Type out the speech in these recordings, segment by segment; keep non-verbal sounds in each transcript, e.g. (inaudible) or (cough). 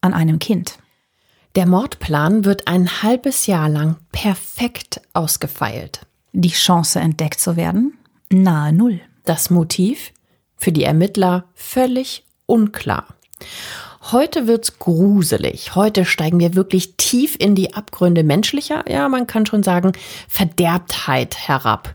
an einem Kind. Der Mordplan wird ein halbes Jahr lang perfekt ausgefeilt. Die Chance entdeckt zu werden? Nahe Null. Das Motiv? Für die Ermittler völlig unklar. Heute wird's gruselig. Heute steigen wir wirklich tief in die Abgründe menschlicher, ja, man kann schon sagen, Verderbtheit herab.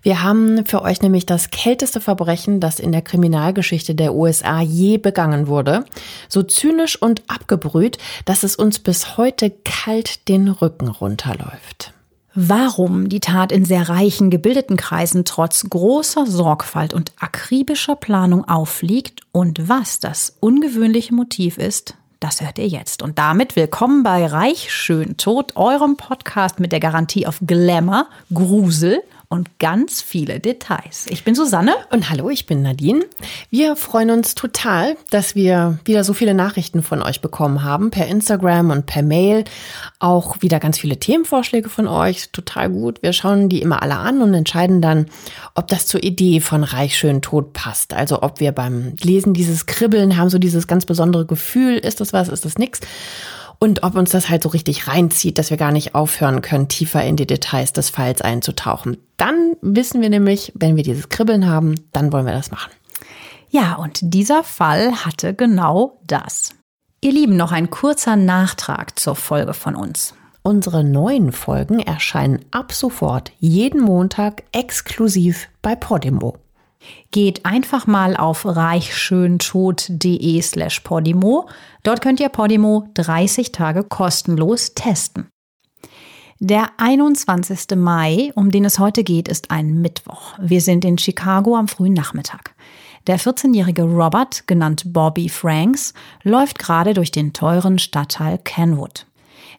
Wir haben für euch nämlich das kälteste Verbrechen, das in der Kriminalgeschichte der USA je begangen wurde. So zynisch und abgebrüht, dass es uns bis heute kalt den Rücken runterläuft. Warum die Tat in sehr reichen, gebildeten Kreisen trotz großer Sorgfalt und akribischer Planung auffliegt und was das ungewöhnliche Motiv ist, das hört ihr jetzt. Und damit willkommen bei Reich Schön Tot, eurem Podcast mit der Garantie auf Glamour, Grusel und ganz viele Details. Ich bin Susanne. Und hallo, ich bin Nadine. Wir freuen uns total, dass wir wieder so viele Nachrichten von euch bekommen haben, per Instagram und per Mail. Auch wieder ganz viele Themenvorschläge von euch. Total gut. Wir schauen die immer alle an und entscheiden dann, ob das zur Idee von Reich schön tot passt. Also ob wir beim Lesen dieses Kribbeln haben, so dieses ganz besondere Gefühl, ist das was, ist das nix? Und ob uns das halt so richtig reinzieht, dass wir gar nicht aufhören können, tiefer in die Details des Falls einzutauchen. Dann wissen wir nämlich, wenn wir dieses Kribbeln haben, dann wollen wir das machen. Ja, und dieser Fall hatte genau das. Ihr Lieben, noch ein kurzer Nachtrag zur Folge von uns. Unsere neuen Folgen erscheinen ab sofort jeden Montag exklusiv bei Podimo. Geht einfach mal auf reichschöntod.de slash Podimo. Dort könnt ihr Podimo 30 Tage kostenlos testen. Der 21. Mai, um den es heute geht, ist ein Mittwoch. Wir sind in Chicago am frühen Nachmittag. Der 14-jährige Robert, genannt Bobby Franks, läuft gerade durch den teuren Stadtteil Kenwood.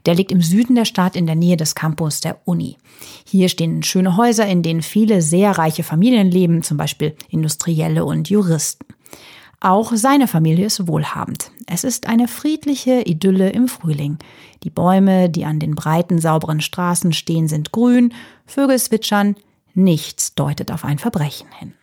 Der liegt im Süden der Stadt in der Nähe des Campus der Uni. Hier stehen schöne Häuser, in denen viele sehr reiche Familien leben, zum Beispiel Industrielle und Juristen. Auch seine Familie ist wohlhabend. Es ist eine friedliche Idylle im Frühling. Die Bäume, die an den breiten, sauberen Straßen stehen, sind grün, Vögel zwitschern, nichts deutet auf ein Verbrechen hin.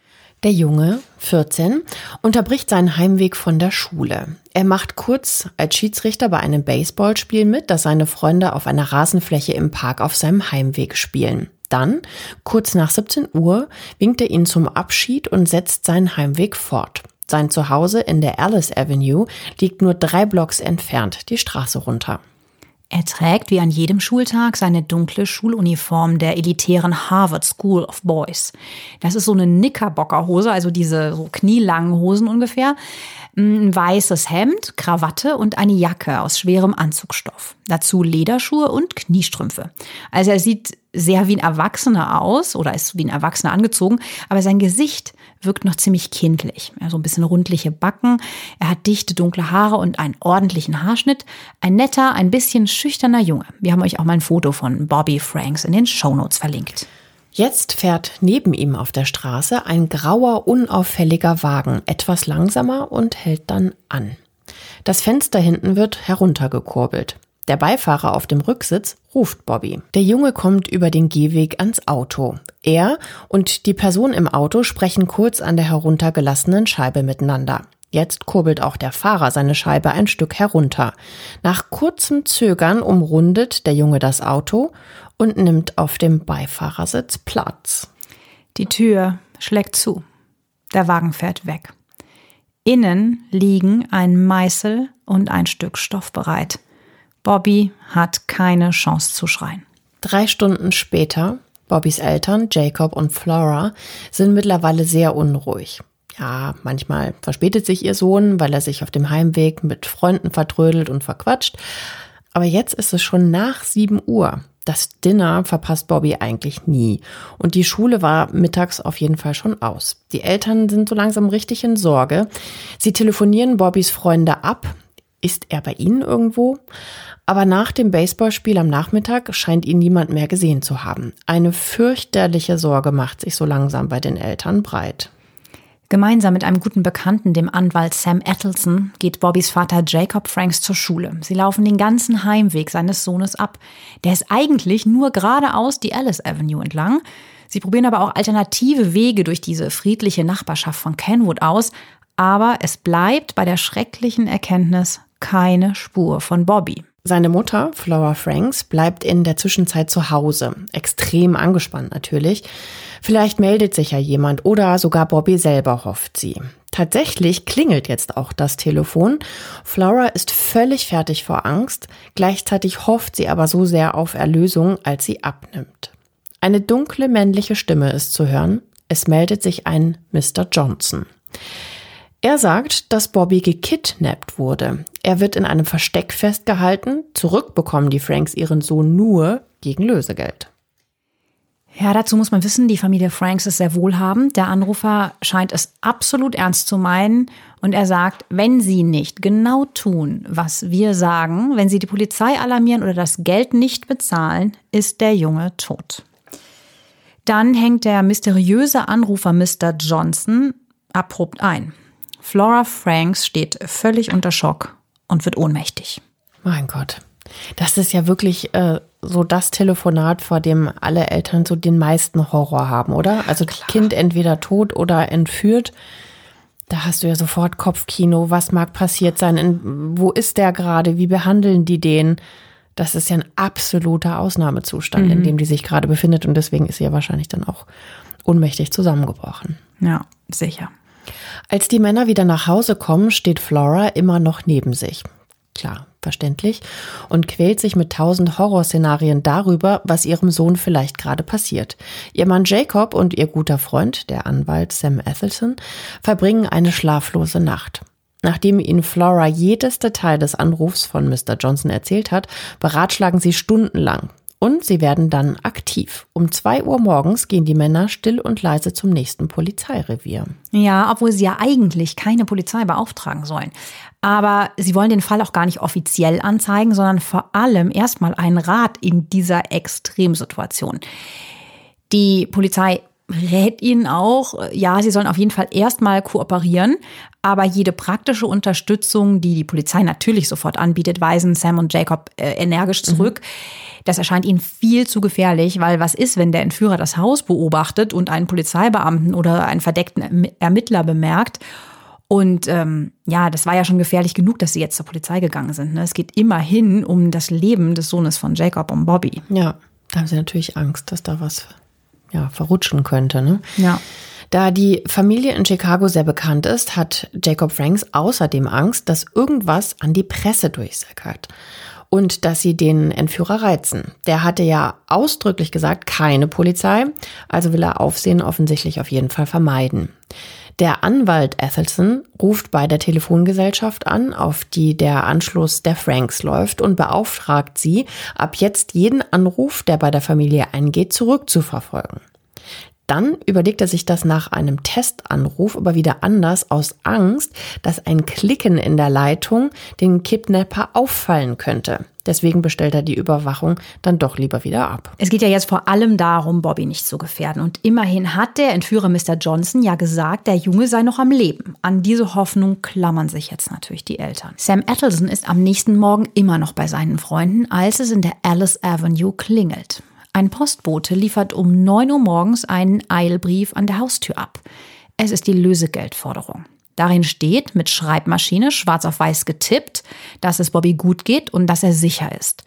Der Junge, 14, unterbricht seinen Heimweg von der Schule. Er macht kurz als Schiedsrichter bei einem Baseballspiel mit, das seine Freunde auf einer Rasenfläche im Park auf seinem Heimweg spielen. Dann, kurz nach 17 Uhr, winkt er ihn zum Abschied und setzt seinen Heimweg fort. Sein Zuhause in der Alice Avenue liegt nur drei Blocks entfernt, die Straße runter. Er trägt wie an jedem Schultag seine dunkle Schuluniform der elitären Harvard School of Boys. Das ist so eine Knickerbockerhose, also diese so knielangen Hosen ungefähr. Ein weißes Hemd, Krawatte und eine Jacke aus schwerem Anzugstoff. Dazu Lederschuhe und Kniestrümpfe. Also er sieht sehr wie ein Erwachsener aus oder ist wie ein Erwachsener angezogen, aber sein Gesicht wirkt noch ziemlich kindlich. Ja, so ein bisschen rundliche Backen, er hat dichte dunkle Haare und einen ordentlichen Haarschnitt. Ein netter, ein bisschen schüchterner Junge. Wir haben euch auch mal ein Foto von Bobby Franks in den Shownotes verlinkt. Jetzt fährt neben ihm auf der Straße ein grauer, unauffälliger Wagen etwas langsamer und hält dann an. Das Fenster hinten wird heruntergekurbelt. Der Beifahrer auf dem Rücksitz ruft Bobby. Der Junge kommt über den Gehweg ans Auto. Er und die Person im Auto sprechen kurz an der heruntergelassenen Scheibe miteinander. Jetzt kurbelt auch der Fahrer seine Scheibe ein Stück herunter. Nach kurzem Zögern umrundet der Junge das Auto und nimmt auf dem Beifahrersitz Platz. Die Tür schlägt zu. Der Wagen fährt weg. Innen liegen ein Meißel und ein Stück Stoff bereit. Bobby hat keine Chance zu schreien. Drei Stunden später, Bobbys Eltern, Jacob und Flora, sind mittlerweile sehr unruhig. Ja, manchmal verspätet sich ihr Sohn, weil er sich auf dem Heimweg mit Freunden vertrödelt und verquatscht. Aber jetzt ist es schon nach 7 Uhr. Das Dinner verpasst Bobby eigentlich nie. Und die Schule war mittags auf jeden Fall schon aus. Die Eltern sind so langsam richtig in Sorge. Sie telefonieren Bobbys Freunde ab. Ist er bei ihnen irgendwo? Aber nach dem Baseballspiel am Nachmittag scheint ihn niemand mehr gesehen zu haben. Eine fürchterliche Sorge macht sich so langsam bei den Eltern breit. Gemeinsam mit einem guten Bekannten, dem Anwalt Sam Ettelson, geht Bobbys Vater Jacob Franks zur Schule. Sie laufen den ganzen Heimweg seines Sohnes ab. Der ist eigentlich nur geradeaus die Alice Avenue entlang. Sie probieren aber auch alternative Wege durch diese friedliche Nachbarschaft von Kenwood aus. Aber es bleibt bei der schrecklichen Erkenntnis keine Spur von Bobby. Seine Mutter, Flora Franks, bleibt in der Zwischenzeit zu Hause. Extrem angespannt natürlich. Vielleicht meldet sich ja jemand oder sogar Bobby selber hofft sie. Tatsächlich klingelt jetzt auch das Telefon. Flora ist völlig fertig vor Angst. Gleichzeitig hofft sie aber so sehr auf Erlösung, als sie abnimmt. Eine dunkle männliche Stimme ist zu hören. Es meldet sich ein Mr. Johnson. Er sagt, dass Bobby gekidnappt wurde. Er wird in einem Versteck festgehalten. Zurückbekommen die Franks ihren Sohn nur gegen Lösegeld. Ja, dazu muss man wissen, die Familie Franks ist sehr wohlhabend. Der Anrufer scheint es absolut ernst zu meinen und er sagt, wenn Sie nicht genau tun, was wir sagen, wenn Sie die Polizei alarmieren oder das Geld nicht bezahlen, ist der Junge tot. Dann hängt der mysteriöse Anrufer Mr. Johnson abrupt ein. Flora Franks steht völlig unter Schock und wird ohnmächtig. Mein Gott. Das ist ja wirklich äh, so das Telefonat, vor dem alle Eltern so den meisten Horror haben, oder? Also Klar. Kind entweder tot oder entführt. Da hast du ja sofort Kopfkino. Was mag passiert sein? In, wo ist der gerade? Wie behandeln die den? Das ist ja ein absoluter Ausnahmezustand, mhm. in dem die sich gerade befindet. Und deswegen ist sie ja wahrscheinlich dann auch ohnmächtig zusammengebrochen. Ja, sicher. Als die Männer wieder nach Hause kommen, steht Flora immer noch neben sich. Klar, verständlich, und quält sich mit tausend Horrorszenarien darüber, was ihrem Sohn vielleicht gerade passiert. Ihr Mann Jacob und ihr guter Freund, der Anwalt Sam Ethelson, verbringen eine schlaflose Nacht. Nachdem ihnen Flora jedes Detail des Anrufs von Mr. Johnson erzählt hat, beratschlagen sie stundenlang, und sie werden dann aktiv. Um zwei Uhr morgens gehen die Männer still und leise zum nächsten Polizeirevier. Ja, obwohl sie ja eigentlich keine Polizei beauftragen sollen. Aber sie wollen den Fall auch gar nicht offiziell anzeigen, sondern vor allem erstmal einen Rat in dieser Extremsituation. Die Polizei rät ihnen auch, ja, sie sollen auf jeden Fall erstmal kooperieren, aber jede praktische Unterstützung, die die Polizei natürlich sofort anbietet, weisen Sam und Jacob äh, energisch zurück. Mhm. Das erscheint ihnen viel zu gefährlich, weil was ist, wenn der Entführer das Haus beobachtet und einen Polizeibeamten oder einen verdeckten Ermittler bemerkt? Und ähm, ja, das war ja schon gefährlich genug, dass sie jetzt zur Polizei gegangen sind. Ne? Es geht immerhin um das Leben des Sohnes von Jacob und Bobby. Ja, da haben sie natürlich Angst, dass da was ja, verrutschen könnte. Ne? Ja. Da die Familie in Chicago sehr bekannt ist, hat Jacob Franks außerdem Angst, dass irgendwas an die Presse durchsickert und dass sie den Entführer reizen. Der hatte ja ausdrücklich gesagt, keine Polizei, also will er Aufsehen offensichtlich auf jeden Fall vermeiden. Der Anwalt Ethelson ruft bei der Telefongesellschaft an, auf die der Anschluss der Franks läuft und beauftragt sie, ab jetzt jeden Anruf, der bei der Familie eingeht, zurückzuverfolgen. Dann überlegt er sich das nach einem Testanruf aber wieder anders aus Angst, dass ein Klicken in der Leitung den Kidnapper auffallen könnte. Deswegen bestellt er die Überwachung dann doch lieber wieder ab. Es geht ja jetzt vor allem darum, Bobby nicht zu gefährden. Und immerhin hat der Entführer Mr. Johnson ja gesagt, der Junge sei noch am Leben. An diese Hoffnung klammern sich jetzt natürlich die Eltern. Sam Ettelson ist am nächsten Morgen immer noch bei seinen Freunden, als es in der Alice Avenue klingelt. Ein Postbote liefert um 9 Uhr morgens einen Eilbrief an der Haustür ab. Es ist die Lösegeldforderung. Darin steht mit Schreibmaschine schwarz auf weiß getippt, dass es Bobby gut geht und dass er sicher ist.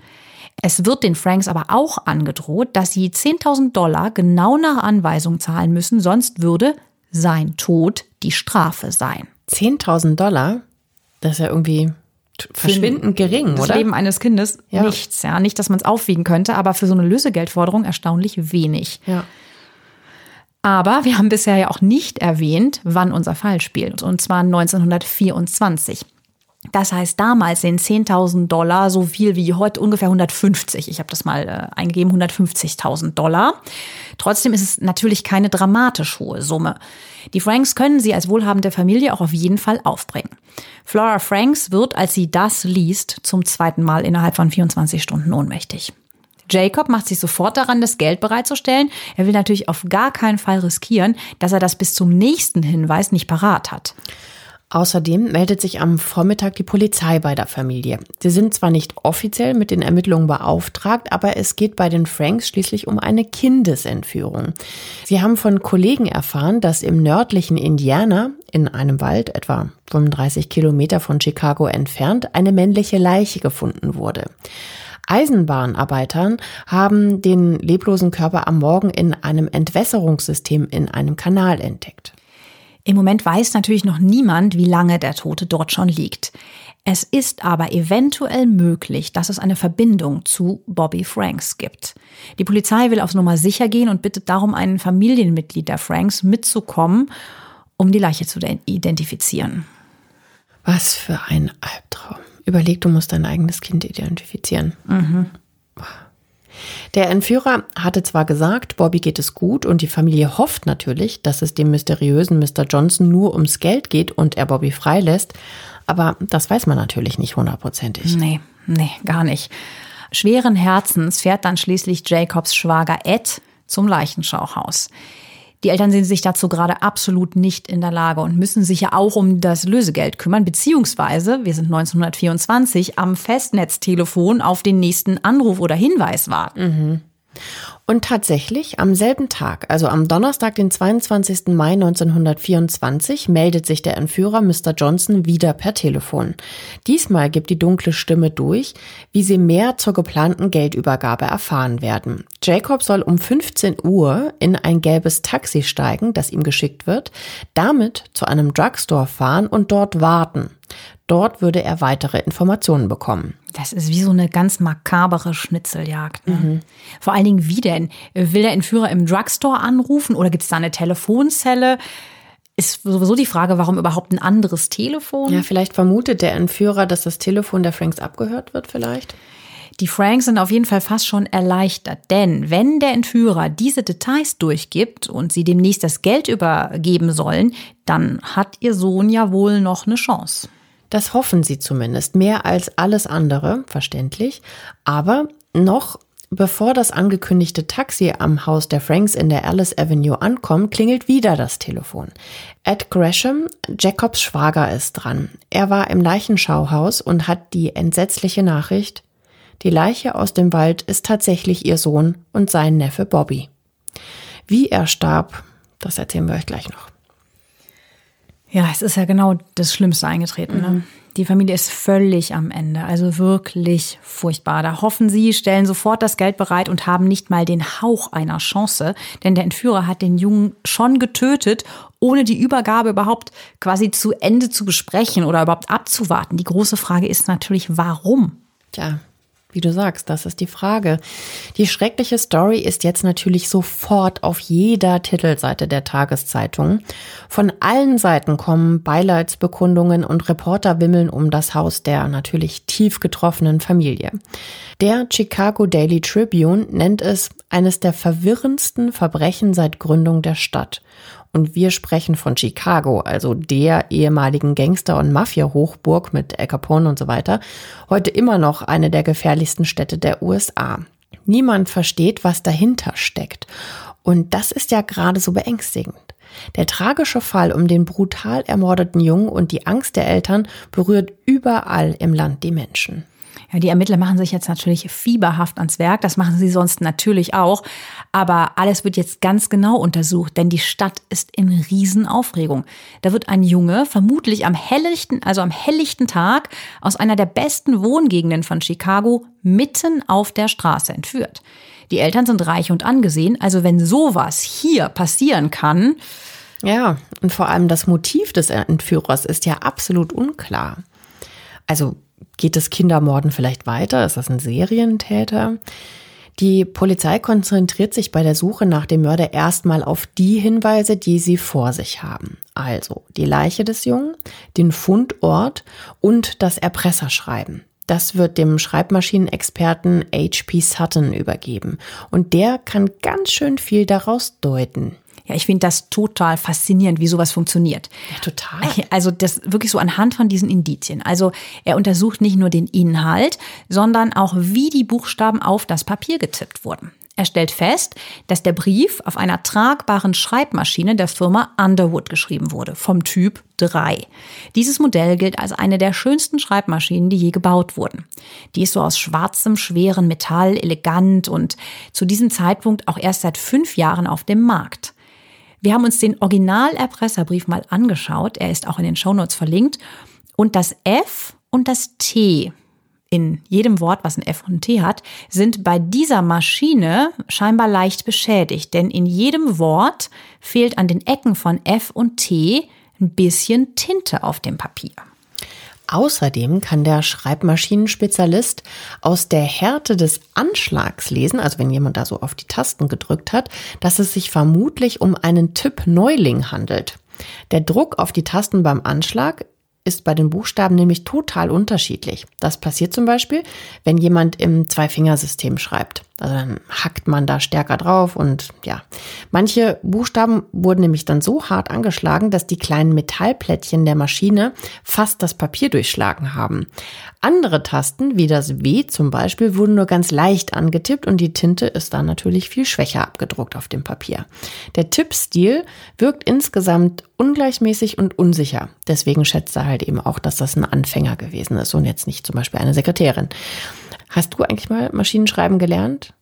Es wird den Franks aber auch angedroht, dass sie 10.000 Dollar genau nach Anweisung zahlen müssen, sonst würde sein Tod die Strafe sein. 10.000 Dollar? Das ist ja irgendwie verschwindend gering, das oder? Das Leben eines Kindes ja. nichts, ja, nicht, dass man es aufwiegen könnte, aber für so eine Lösegeldforderung erstaunlich wenig. Ja. Aber wir haben bisher ja auch nicht erwähnt, wann unser Fall spielt. Und zwar 1924. Das heißt, damals sind 10.000 Dollar so viel wie heute ungefähr 150. Ich habe das mal äh, eingegeben, 150.000 Dollar. Trotzdem ist es natürlich keine dramatisch hohe Summe. Die Franks können sie als wohlhabende Familie auch auf jeden Fall aufbringen. Flora Franks wird, als sie das liest, zum zweiten Mal innerhalb von 24 Stunden ohnmächtig. Jacob macht sich sofort daran, das Geld bereitzustellen. Er will natürlich auf gar keinen Fall riskieren, dass er das bis zum nächsten Hinweis nicht parat hat. Außerdem meldet sich am Vormittag die Polizei bei der Familie. Sie sind zwar nicht offiziell mit den Ermittlungen beauftragt, aber es geht bei den Franks schließlich um eine Kindesentführung. Sie haben von Kollegen erfahren, dass im nördlichen Indiana, in einem Wald etwa 35 Kilometer von Chicago entfernt, eine männliche Leiche gefunden wurde. Eisenbahnarbeitern haben den leblosen Körper am Morgen in einem Entwässerungssystem in einem Kanal entdeckt. Im Moment weiß natürlich noch niemand, wie lange der Tote dort schon liegt. Es ist aber eventuell möglich, dass es eine Verbindung zu Bobby Franks gibt. Die Polizei will aufs Nummer sicher gehen und bittet darum, ein Familienmitglied der Franks mitzukommen, um die Leiche zu identifizieren. Was für ein Albtraum. Überleg, du musst dein eigenes Kind identifizieren. Mhm. Der Entführer hatte zwar gesagt, Bobby geht es gut und die Familie hofft natürlich, dass es dem mysteriösen Mr. Johnson nur ums Geld geht und er Bobby freilässt, aber das weiß man natürlich nicht hundertprozentig. Nee, nee, gar nicht. Schweren Herzens fährt dann schließlich Jacobs Schwager Ed zum Leichenschauhaus. Die Eltern sind sich dazu gerade absolut nicht in der Lage und müssen sich ja auch um das Lösegeld kümmern, beziehungsweise, wir sind 1924, am Festnetztelefon auf den nächsten Anruf oder Hinweis warten. Mhm. Und tatsächlich, am selben Tag, also am Donnerstag, den 22. Mai 1924, meldet sich der Entführer Mr. Johnson wieder per Telefon. Diesmal gibt die dunkle Stimme durch, wie sie mehr zur geplanten Geldübergabe erfahren werden. Jacob soll um 15 Uhr in ein gelbes Taxi steigen, das ihm geschickt wird, damit zu einem Drugstore fahren und dort warten. Dort würde er weitere Informationen bekommen. Das ist wie so eine ganz makabere Schnitzeljagd. Ne? Mhm. Vor allen Dingen, wie denn? Will der Entführer im Drugstore anrufen oder gibt es da eine Telefonzelle? Ist sowieso die Frage, warum überhaupt ein anderes Telefon? Ja, vielleicht vermutet der Entführer, dass das Telefon der Franks abgehört wird, vielleicht. Die Franks sind auf jeden Fall fast schon erleichtert, denn wenn der Entführer diese Details durchgibt und sie demnächst das Geld übergeben sollen, dann hat ihr Sohn ja wohl noch eine Chance. Das hoffen sie zumindest, mehr als alles andere, verständlich. Aber noch bevor das angekündigte Taxi am Haus der Franks in der Alice Avenue ankommt, klingelt wieder das Telefon. Ed Gresham, Jacobs Schwager, ist dran. Er war im Leichenschauhaus und hat die entsetzliche Nachricht, die Leiche aus dem Wald ist tatsächlich ihr Sohn und sein Neffe Bobby. Wie er starb, das erzählen wir euch gleich noch. Ja, es ist ja genau das Schlimmste eingetreten. Ne? Mhm. Die Familie ist völlig am Ende, also wirklich furchtbar. Da hoffen sie, stellen sofort das Geld bereit und haben nicht mal den Hauch einer Chance, denn der Entführer hat den Jungen schon getötet, ohne die Übergabe überhaupt quasi zu Ende zu besprechen oder überhaupt abzuwarten. Die große Frage ist natürlich, warum? Tja, wie du sagst, das ist die Frage. Die schreckliche Story ist jetzt natürlich sofort auf jeder Titelseite der Tageszeitung. Von allen Seiten kommen Beileidsbekundungen und Reporter wimmeln um das Haus der natürlich tief getroffenen Familie. Der Chicago Daily Tribune nennt es eines der verwirrendsten Verbrechen seit Gründung der Stadt. Und wir sprechen von Chicago, also der ehemaligen Gangster- und Mafia-Hochburg mit Al Capone und so weiter, heute immer noch eine der gefährlichsten Städte der USA. Niemand versteht, was dahinter steckt. Und das ist ja gerade so beängstigend. Der tragische Fall um den brutal ermordeten Jungen und die Angst der Eltern berührt überall im Land die Menschen. Ja, die Ermittler machen sich jetzt natürlich fieberhaft ans Werk. Das machen sie sonst natürlich auch. Aber alles wird jetzt ganz genau untersucht, denn die Stadt ist in Riesenaufregung. Da wird ein Junge vermutlich am helllichten, also am helllichten Tag aus einer der besten Wohngegenden von Chicago mitten auf der Straße entführt. Die Eltern sind reich und angesehen, also wenn sowas hier passieren kann, ja, und vor allem das Motiv des Entführers ist ja absolut unklar. Also Geht das Kindermorden vielleicht weiter? Ist das ein Serientäter? Die Polizei konzentriert sich bei der Suche nach dem Mörder erstmal auf die Hinweise, die sie vor sich haben. Also die Leiche des Jungen, den Fundort und das Erpresserschreiben. Das wird dem Schreibmaschinenexperten H.P. Sutton übergeben. Und der kann ganz schön viel daraus deuten. Ja, ich finde das total faszinierend, wie sowas funktioniert. Ja, total. Also das wirklich so anhand von diesen Indizien. Also er untersucht nicht nur den Inhalt, sondern auch, wie die Buchstaben auf das Papier getippt wurden. Er stellt fest, dass der Brief auf einer tragbaren Schreibmaschine der Firma Underwood geschrieben wurde, vom Typ 3. Dieses Modell gilt als eine der schönsten Schreibmaschinen, die je gebaut wurden. Die ist so aus schwarzem, schweren Metall, elegant und zu diesem Zeitpunkt auch erst seit fünf Jahren auf dem Markt. Wir haben uns den Original-Erpresserbrief mal angeschaut. Er ist auch in den Shownotes verlinkt. Und das F und das T in jedem Wort, was ein F und ein T hat, sind bei dieser Maschine scheinbar leicht beschädigt. Denn in jedem Wort fehlt an den Ecken von F und T ein bisschen Tinte auf dem Papier. Außerdem kann der Schreibmaschinenspezialist aus der Härte des Anschlags lesen, also wenn jemand da so auf die Tasten gedrückt hat, dass es sich vermutlich um einen Typ Neuling handelt. Der Druck auf die Tasten beim Anschlag ist bei den Buchstaben nämlich total unterschiedlich. Das passiert zum Beispiel, wenn jemand im Zwei-Fingersystem schreibt. Also dann hackt man da stärker drauf und ja. Manche Buchstaben wurden nämlich dann so hart angeschlagen, dass die kleinen Metallplättchen der Maschine fast das Papier durchschlagen haben. Andere Tasten, wie das W zum Beispiel, wurden nur ganz leicht angetippt und die Tinte ist dann natürlich viel schwächer abgedruckt auf dem Papier. Der Tippstil wirkt insgesamt ungleichmäßig und unsicher. Deswegen schätzt er halt eben auch, dass das ein Anfänger gewesen ist und jetzt nicht zum Beispiel eine Sekretärin. Hast du eigentlich mal Maschinenschreiben gelernt?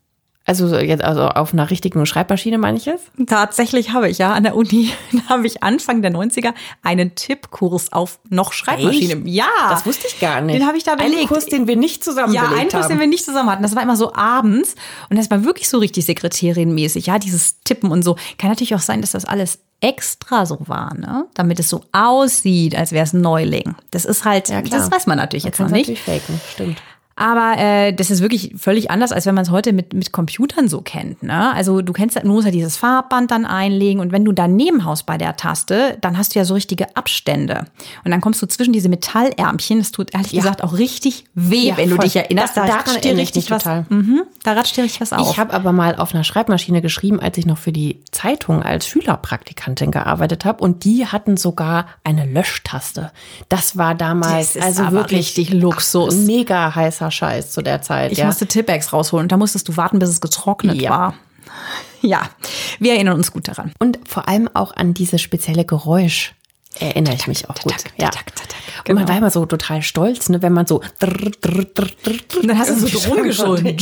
Also jetzt also auf einer richtigen Schreibmaschine meine ich es? Tatsächlich habe ich ja an der Uni (laughs) habe ich Anfang der 90er einen Tippkurs auf noch Schreibmaschine. Echt? Ja, Das wusste ich gar nicht. Den habe ich da belegt. Einen Kurs, den wir nicht zusammen ja, belegt einen Kurs, haben. den wir nicht zusammen hatten. Das war immer so abends und das war wirklich so richtig Sekretärinmäßig. Ja, dieses Tippen und so. Kann natürlich auch sein, dass das alles extra so war, ne? Damit es so aussieht, als wäre es ein Neuling. Das ist halt, Ja, das weiß man natürlich Man jetzt noch nicht. natürlich faken, stimmt. Aber äh, das ist wirklich völlig anders, als wenn man es heute mit, mit Computern so kennt. Ne? Also du kennst, du musst ja dieses Farbband dann einlegen und wenn du daneben haust bei der Taste, dann hast du ja so richtige Abstände. Und dann kommst du zwischen diese Metallärmchen. Das tut ehrlich Ja. gesagt auch richtig weh, Ja, wenn du voll. dich erinnerst. Da- Da, ratscht dir richtig was. Mhm, da ratscht dir richtig was auf. Ich habe aber mal auf einer Schreibmaschine geschrieben, als ich noch für die Zeitung als Schülerpraktikantin gearbeitet habe. Und die hatten sogar eine Löschtaste. Das war damals Das also wirklich richtig Luxus. Mega heißer Scheiß zu der Zeit. Ich ja. musste Tippex rausholen und da musstest du warten, bis es getrocknet Ja. war. Ja, wir erinnern uns gut daran. Und vor allem auch an dieses spezielle Geräusch erinnere ich mich auch gut. Ja. Und man Genau. war immer so total stolz, ne, wenn man so dann hast du so rumgeschoben. (laughs)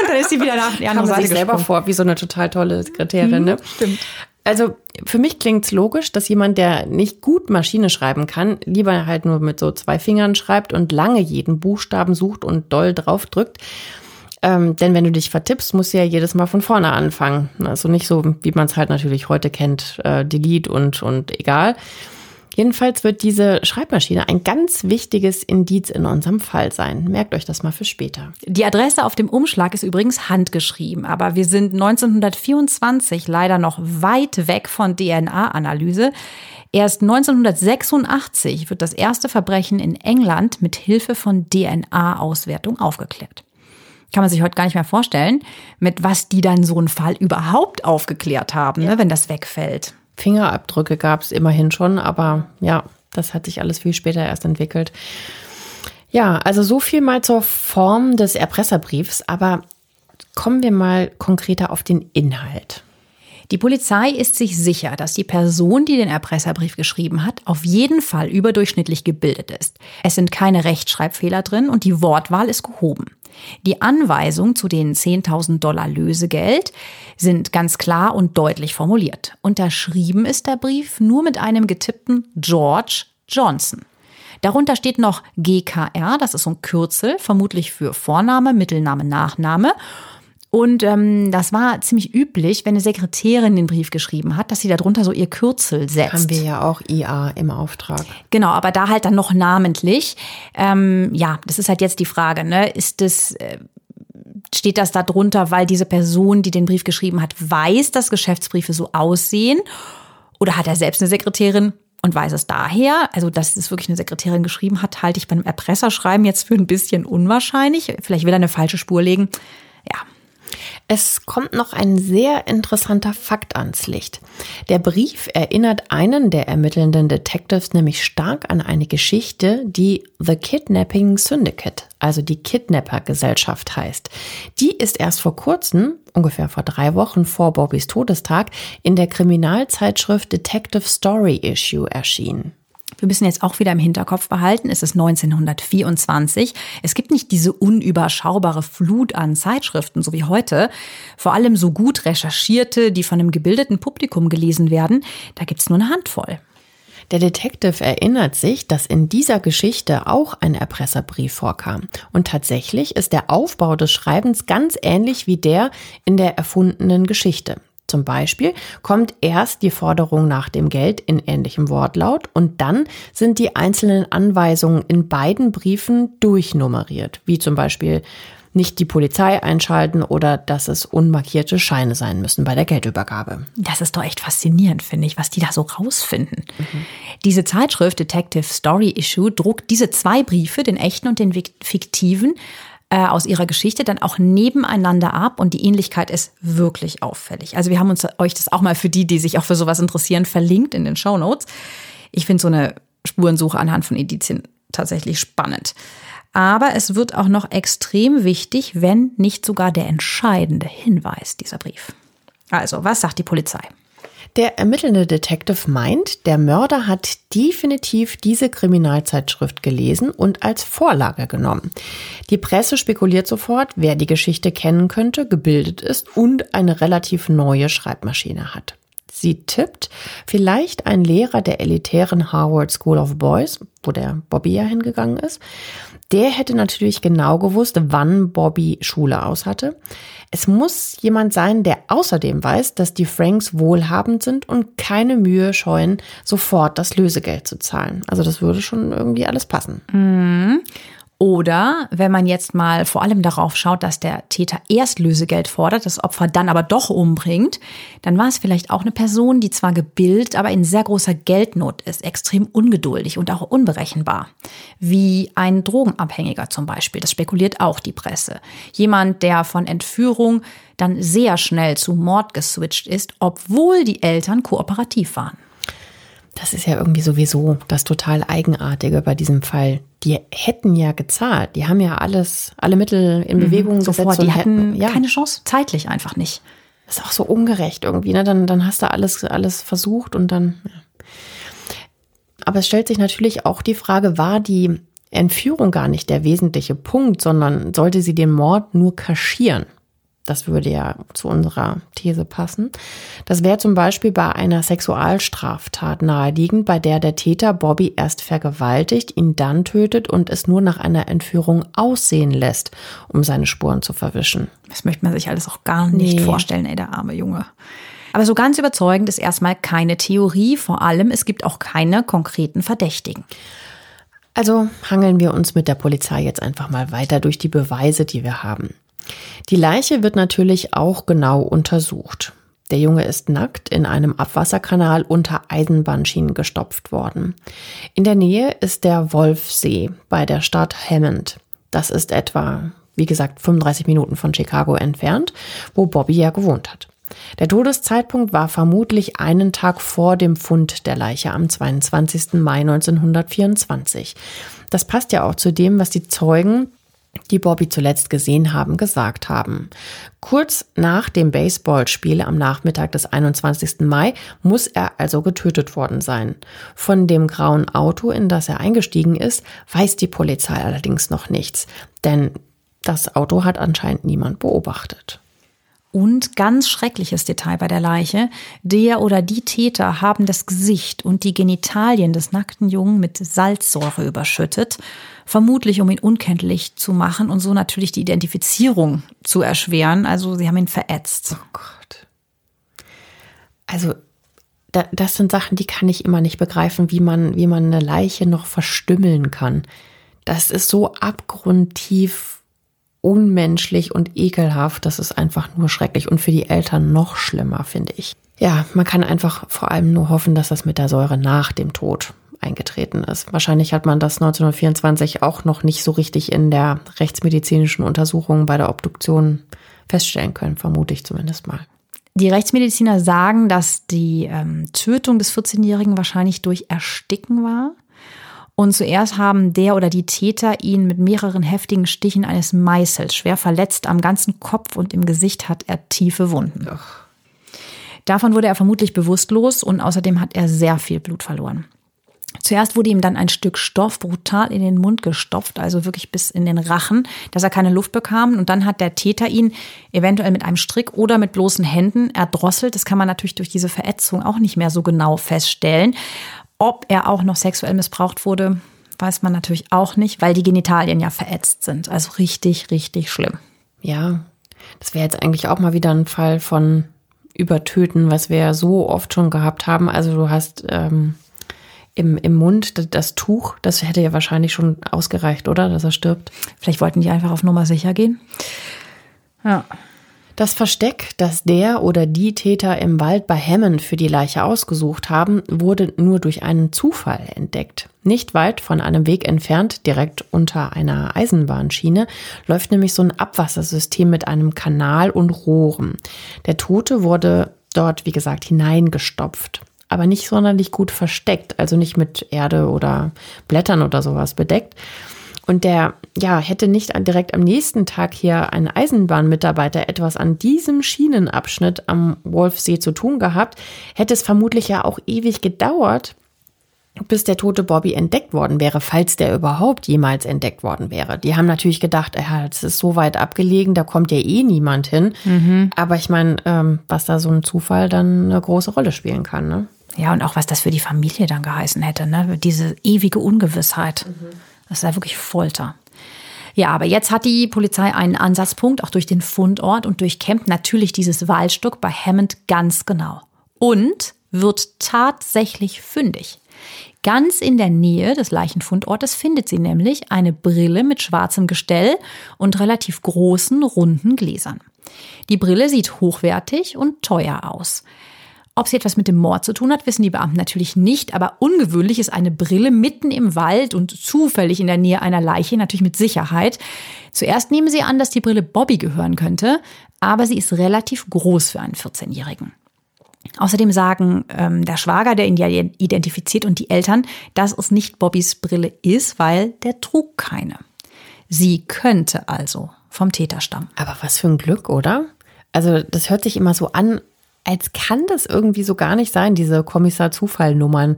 Und dann ist sie wieder nach anderen man Seite selber vor wie so eine total tolle Sekretärin. Ne? stimmt. Also für mich klingt's logisch, dass jemand, der nicht gut Maschine schreiben kann, lieber halt nur mit so zwei Fingern schreibt und lange jeden Buchstaben sucht und doll draufdrückt. Ähm, denn wenn du dich vertippst, musst du ja jedes Mal von vorne anfangen. Also nicht so, wie man es halt natürlich heute kennt, äh, Delete und, und egal. Jedenfalls wird diese Schreibmaschine ein ganz wichtiges Indiz in unserem Fall sein. Merkt euch das mal für später. Die Adresse auf dem Umschlag ist übrigens handgeschrieben, aber wir sind 1924 leider noch weit weg von DNA-Analyse. Erst 1986 wird das erste Verbrechen in England mit Hilfe von DNA-Auswertung aufgeklärt. Kann man sich heute gar nicht mehr vorstellen, mit was die dann so einen Fall überhaupt aufgeklärt haben, ne, wenn das wegfällt. Fingerabdrücke gab es immerhin schon, aber ja, das hat sich alles viel später erst entwickelt. Ja, also so viel mal zur Form des Erpresserbriefs, aber kommen wir mal konkreter auf den Inhalt. Die Polizei ist sich sicher, dass die Person, die den Erpresserbrief geschrieben hat, auf jeden Fall überdurchschnittlich gebildet ist. Es sind keine Rechtschreibfehler drin und die Wortwahl ist gehoben. Die Anweisungen zu den 10.000 Dollar Lösegeld sind ganz klar und deutlich formuliert. Unterschrieben ist der Brief nur mit einem getippten George Johnson. Darunter steht noch GKR, das ist so ein Kürzel, vermutlich für Vorname, Mittelname, Nachname. Und ähm, das war ziemlich üblich, wenn eine Sekretärin den Brief geschrieben hat, dass sie darunter so ihr Kürzel setzt. Haben wir ja auch IA im Auftrag. Genau, aber da halt dann noch namentlich. Ähm, ja, das ist halt jetzt die Frage, ne? Ist das äh, steht das da drunter, weil diese Person, die den Brief geschrieben hat, weiß, dass Geschäftsbriefe so aussehen? Oder hat er selbst eine Sekretärin und weiß es daher? Also, dass es wirklich eine Sekretärin geschrieben hat, halte ich beim Erpresserschreiben jetzt für ein bisschen unwahrscheinlich. Vielleicht will er eine falsche Spur legen. Es kommt noch ein sehr interessanter Fakt ans Licht. Der Brief erinnert einen der ermittelnden Detectives nämlich stark an eine Geschichte, die The Kidnapping Syndicate, also die Kidnapper-Gesellschaft heißt. Die ist erst vor kurzem, ungefähr vor drei Wochen vor Bobbys Todestag, in der Kriminalzeitschrift Detective Story Issue erschienen. Wir müssen jetzt auch wieder im Hinterkopf behalten, es ist 1924. Es gibt nicht diese unüberschaubare Flut an Zeitschriften, so wie heute. Vor allem so gut recherchierte, die von einem gebildeten Publikum gelesen werden. Da gibt's nur eine Handvoll. Der Detective erinnert sich, dass in dieser Geschichte auch ein Erpresserbrief vorkam. Und tatsächlich ist der Aufbau des Schreibens ganz ähnlich wie der in der erfundenen Geschichte. Zum Beispiel kommt erst die Forderung nach dem Geld in ähnlichem Wortlaut und dann sind die einzelnen Anweisungen in beiden Briefen durchnummeriert, wie zum Beispiel nicht die Polizei einschalten oder dass es unmarkierte Scheine sein müssen bei der Geldübergabe. Das ist doch echt faszinierend, finde ich, was die da so rausfinden. Mhm. Diese Zeitschrift Detective Story Issue druckt diese zwei Briefe, den echten und den fiktiven, äh, aus ihrer Geschichte dann auch nebeneinander ab und die Ähnlichkeit ist wirklich auffällig. Also wir haben uns euch das auch mal für die, die sich auch für sowas interessieren, verlinkt in den Show Notes. Ich finde so eine Spurensuche anhand von Edizien tatsächlich spannend. Aber es wird auch noch extrem wichtig, wenn nicht sogar der entscheidende Hinweis dieser Brief. Also, was sagt die Polizei? Der ermittelnde Detective meint, der Mörder hat definitiv diese Kriminalzeitschrift gelesen und als Vorlage genommen. Die Presse spekuliert sofort, wer die Geschichte kennen könnte, gebildet ist und eine relativ neue Schreibmaschine hat. Sie tippt, vielleicht ein Lehrer der elitären Harvard School of Boys, wo der Bobby ja hingegangen ist. Der hätte natürlich genau gewusst, wann Bobby Schule aus hatte. Es muss jemand sein, der außerdem weiß, dass die Franks wohlhabend sind und keine Mühe scheuen, sofort das Lösegeld zu zahlen. Also das würde schon irgendwie alles passen. Mhm. Oder wenn man jetzt mal vor allem darauf schaut, dass der Täter erst Lösegeld fordert, das Opfer dann aber doch umbringt, dann war es vielleicht auch eine Person, die zwar gebildet, aber in sehr großer Geldnot ist, extrem ungeduldig und auch unberechenbar. Wie ein Drogenabhängiger zum Beispiel, das spekuliert auch die Presse. Jemand, der von Entführung dann sehr schnell zu Mord geswitcht ist, obwohl die Eltern kooperativ waren. Das ist ja irgendwie sowieso das total Eigenartige bei diesem Fall. Die hätten ja gezahlt. Die haben ja alles, alle Mittel in mhm. Bewegung mhm, sofort. gesetzt. Die hätten ja. keine Chance, zeitlich einfach nicht. Das ist auch so ungerecht irgendwie. Ne? Dann, dann hast du alles, alles versucht und dann. Ja. Aber es stellt sich natürlich auch die Frage, war die Entführung gar nicht der wesentliche Punkt, sondern sollte sie den Mord nur kaschieren? Das würde ja zu unserer These passen. Das wäre zum Beispiel bei einer Sexualstraftat naheliegend, bei der der Täter Bobby erst vergewaltigt, ihn dann tötet und es nur nach einer Entführung aussehen lässt, um seine Spuren zu verwischen. Das möchte man sich alles auch gar nicht nee. vorstellen, ey, der arme Junge. Aber so ganz überzeugend ist erstmal keine Theorie, vor allem es gibt auch keine konkreten Verdächtigen. Also hangeln wir uns mit der Polizei jetzt einfach mal weiter durch die Beweise, die wir haben. Die Leiche wird natürlich auch genau untersucht. Der Junge ist nackt in einem Abwasserkanal unter Eisenbahnschienen gestopft worden. In der Nähe ist der Wolfsee bei der Stadt Hammond. Das ist etwa, wie gesagt, 35 Minuten von Chicago entfernt, wo Bobby ja gewohnt hat. Der Todeszeitpunkt war vermutlich einen Tag vor dem Fund der Leiche am 22. Mai 1924. Das passt ja auch zu dem, was die Zeugen die Bobby zuletzt gesehen haben, gesagt haben. Kurz nach dem Baseballspiel am Nachmittag des 21. Mai muss er also getötet worden sein. Von dem grauen Auto, in das er eingestiegen ist, weiß die Polizei allerdings noch nichts, denn das Auto hat anscheinend niemand beobachtet. Und ganz schreckliches Detail bei der Leiche, der oder die Täter haben das Gesicht und die Genitalien des nackten Jungen mit Salzsäure überschüttet, vermutlich um ihn unkenntlich zu machen und so natürlich die Identifizierung zu erschweren. Also sie haben ihn verätzt. Oh Gott. Also das sind Sachen, die kann ich immer nicht begreifen, wie man, wie man eine Leiche noch verstümmeln kann. Das ist so abgrundtief unmenschlich und ekelhaft. Das ist einfach nur schrecklich und für die Eltern noch schlimmer, finde ich. Ja, man kann einfach vor allem nur hoffen, dass das mit der Säure nach dem Tod eingetreten ist. Wahrscheinlich hat man das 1924 auch noch nicht so richtig in der rechtsmedizinischen Untersuchung bei der Obduktion feststellen können, vermute ich zumindest mal. Die Rechtsmediziner sagen, dass die ähm, Tötung des 14-Jährigen wahrscheinlich durch Ersticken war. Und zuerst haben der oder die Täter ihn mit mehreren heftigen Stichen eines Meißels schwer verletzt. Am ganzen Kopf und im Gesicht hat er tiefe Wunden. Ach. Davon wurde er vermutlich bewusstlos und außerdem hat er sehr viel Blut verloren. Zuerst wurde ihm dann ein Stück Stoff brutal in den Mund gestopft, also wirklich bis in den Rachen, dass er keine Luft bekam. Und dann hat der Täter ihn eventuell mit einem Strick oder mit bloßen Händen erdrosselt. Das kann man natürlich durch diese Verätzung auch nicht mehr so genau feststellen. Ob er auch noch sexuell missbraucht wurde, weiß man natürlich auch nicht, weil die Genitalien ja verätzt sind. Also richtig, richtig schlimm. Ja, das wäre jetzt eigentlich auch mal wieder ein Fall von Übertöten, was wir ja so oft schon gehabt haben. Also du hast ähm, im, im Mund das Tuch, das hätte ja wahrscheinlich schon ausgereicht, oder? Dass er stirbt. Vielleicht wollten die einfach auf Nummer sicher gehen. Ja. Das Versteck, das der oder die Täter im Wald bei Hammond für die Leiche ausgesucht haben, wurde nur durch einen Zufall entdeckt. Nicht weit von einem Weg entfernt, direkt unter einer Eisenbahnschiene, läuft nämlich so ein Abwassersystem mit einem Kanal und Rohren. Der Tote wurde dort, wie gesagt, hineingestopft aber nicht sonderlich gut versteckt, also nicht mit Erde oder Blättern oder sowas bedeckt. Und der, ja, hätte nicht direkt am nächsten Tag hier ein Eisenbahnmitarbeiter etwas an diesem Schienenabschnitt am Wolfsee zu tun gehabt, hätte es vermutlich ja auch ewig gedauert, bis der tote Bobby entdeckt worden wäre, falls der überhaupt jemals entdeckt worden wäre. Die haben natürlich gedacht, ja, es ist so weit abgelegen, da kommt ja eh niemand hin. Mhm. Aber ich meine, ähm, was da so ein Zufall dann eine große Rolle spielen kann, ne? Ja, und auch was das für die Familie dann geheißen hätte, ne? Diese ewige Ungewissheit. Mhm. Das ist wirklich Folter. Ja, aber jetzt hat die Polizei einen Ansatzpunkt, auch durch den Fundort und durchkämmt natürlich dieses Waldstück bei Hammond ganz genau. Und wird tatsächlich fündig. Ganz in der Nähe des Leichenfundortes findet sie nämlich eine Brille mit schwarzem Gestell und relativ großen, runden Gläsern. Die Brille sieht hochwertig und teuer aus. Ob sie etwas mit dem Mord zu tun hat, wissen die Beamten natürlich nicht, aber ungewöhnlich ist eine Brille mitten im Wald und zufällig in der Nähe einer Leiche natürlich mit Sicherheit. Zuerst nehmen sie an, dass die Brille Bobby gehören könnte, aber sie ist relativ groß für einen 14-Jährigen. Außerdem sagen ähm, der Schwager, der ihn ja identifiziert, und die Eltern, dass es nicht Bobbys Brille ist, weil der trug keine. Sie könnte also vom Täter stammen. Aber was für ein Glück, oder? Also das hört sich immer so an, als kann das irgendwie so gar nicht sein, diese Kommissar-Zufall-Nummern.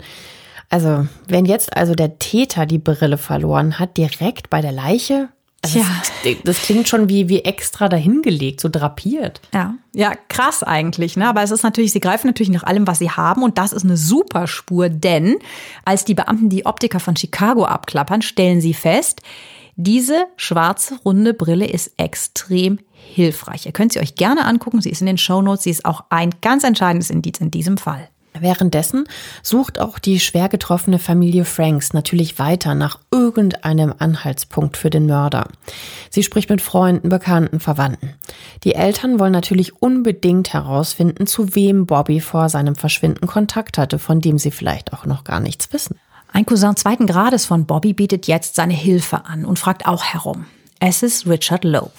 Also, wenn jetzt also der Täter die Brille verloren hat, direkt bei der Leiche, also ja. Das, das, klingt schon wie, wie extra dahingelegt, so drapiert. Ja, ja, krass eigentlich, ne? Aber es ist natürlich, sie greifen natürlich nach allem, was sie haben und das ist eine super Spur, denn als die Beamten die Optiker von Chicago abklappern, stellen sie fest, diese schwarze runde Brille ist extrem hilfreich. Ihr könnt sie euch gerne angucken. Sie ist in den Show Notes. Sie ist auch ein ganz entscheidendes Indiz in diesem Fall. Währenddessen sucht auch die schwer getroffene Familie Franks natürlich weiter nach irgendeinem Anhaltspunkt für den Mörder. Sie spricht mit Freunden, Bekannten, Verwandten. Die Eltern wollen natürlich unbedingt herausfinden, zu wem Bobby vor seinem Verschwinden Kontakt hatte, von dem sie vielleicht auch noch gar nichts wissen. Ein Cousin zweiten Grades von Bobby bietet jetzt seine Hilfe an und fragt auch herum. Es ist Richard Lowe.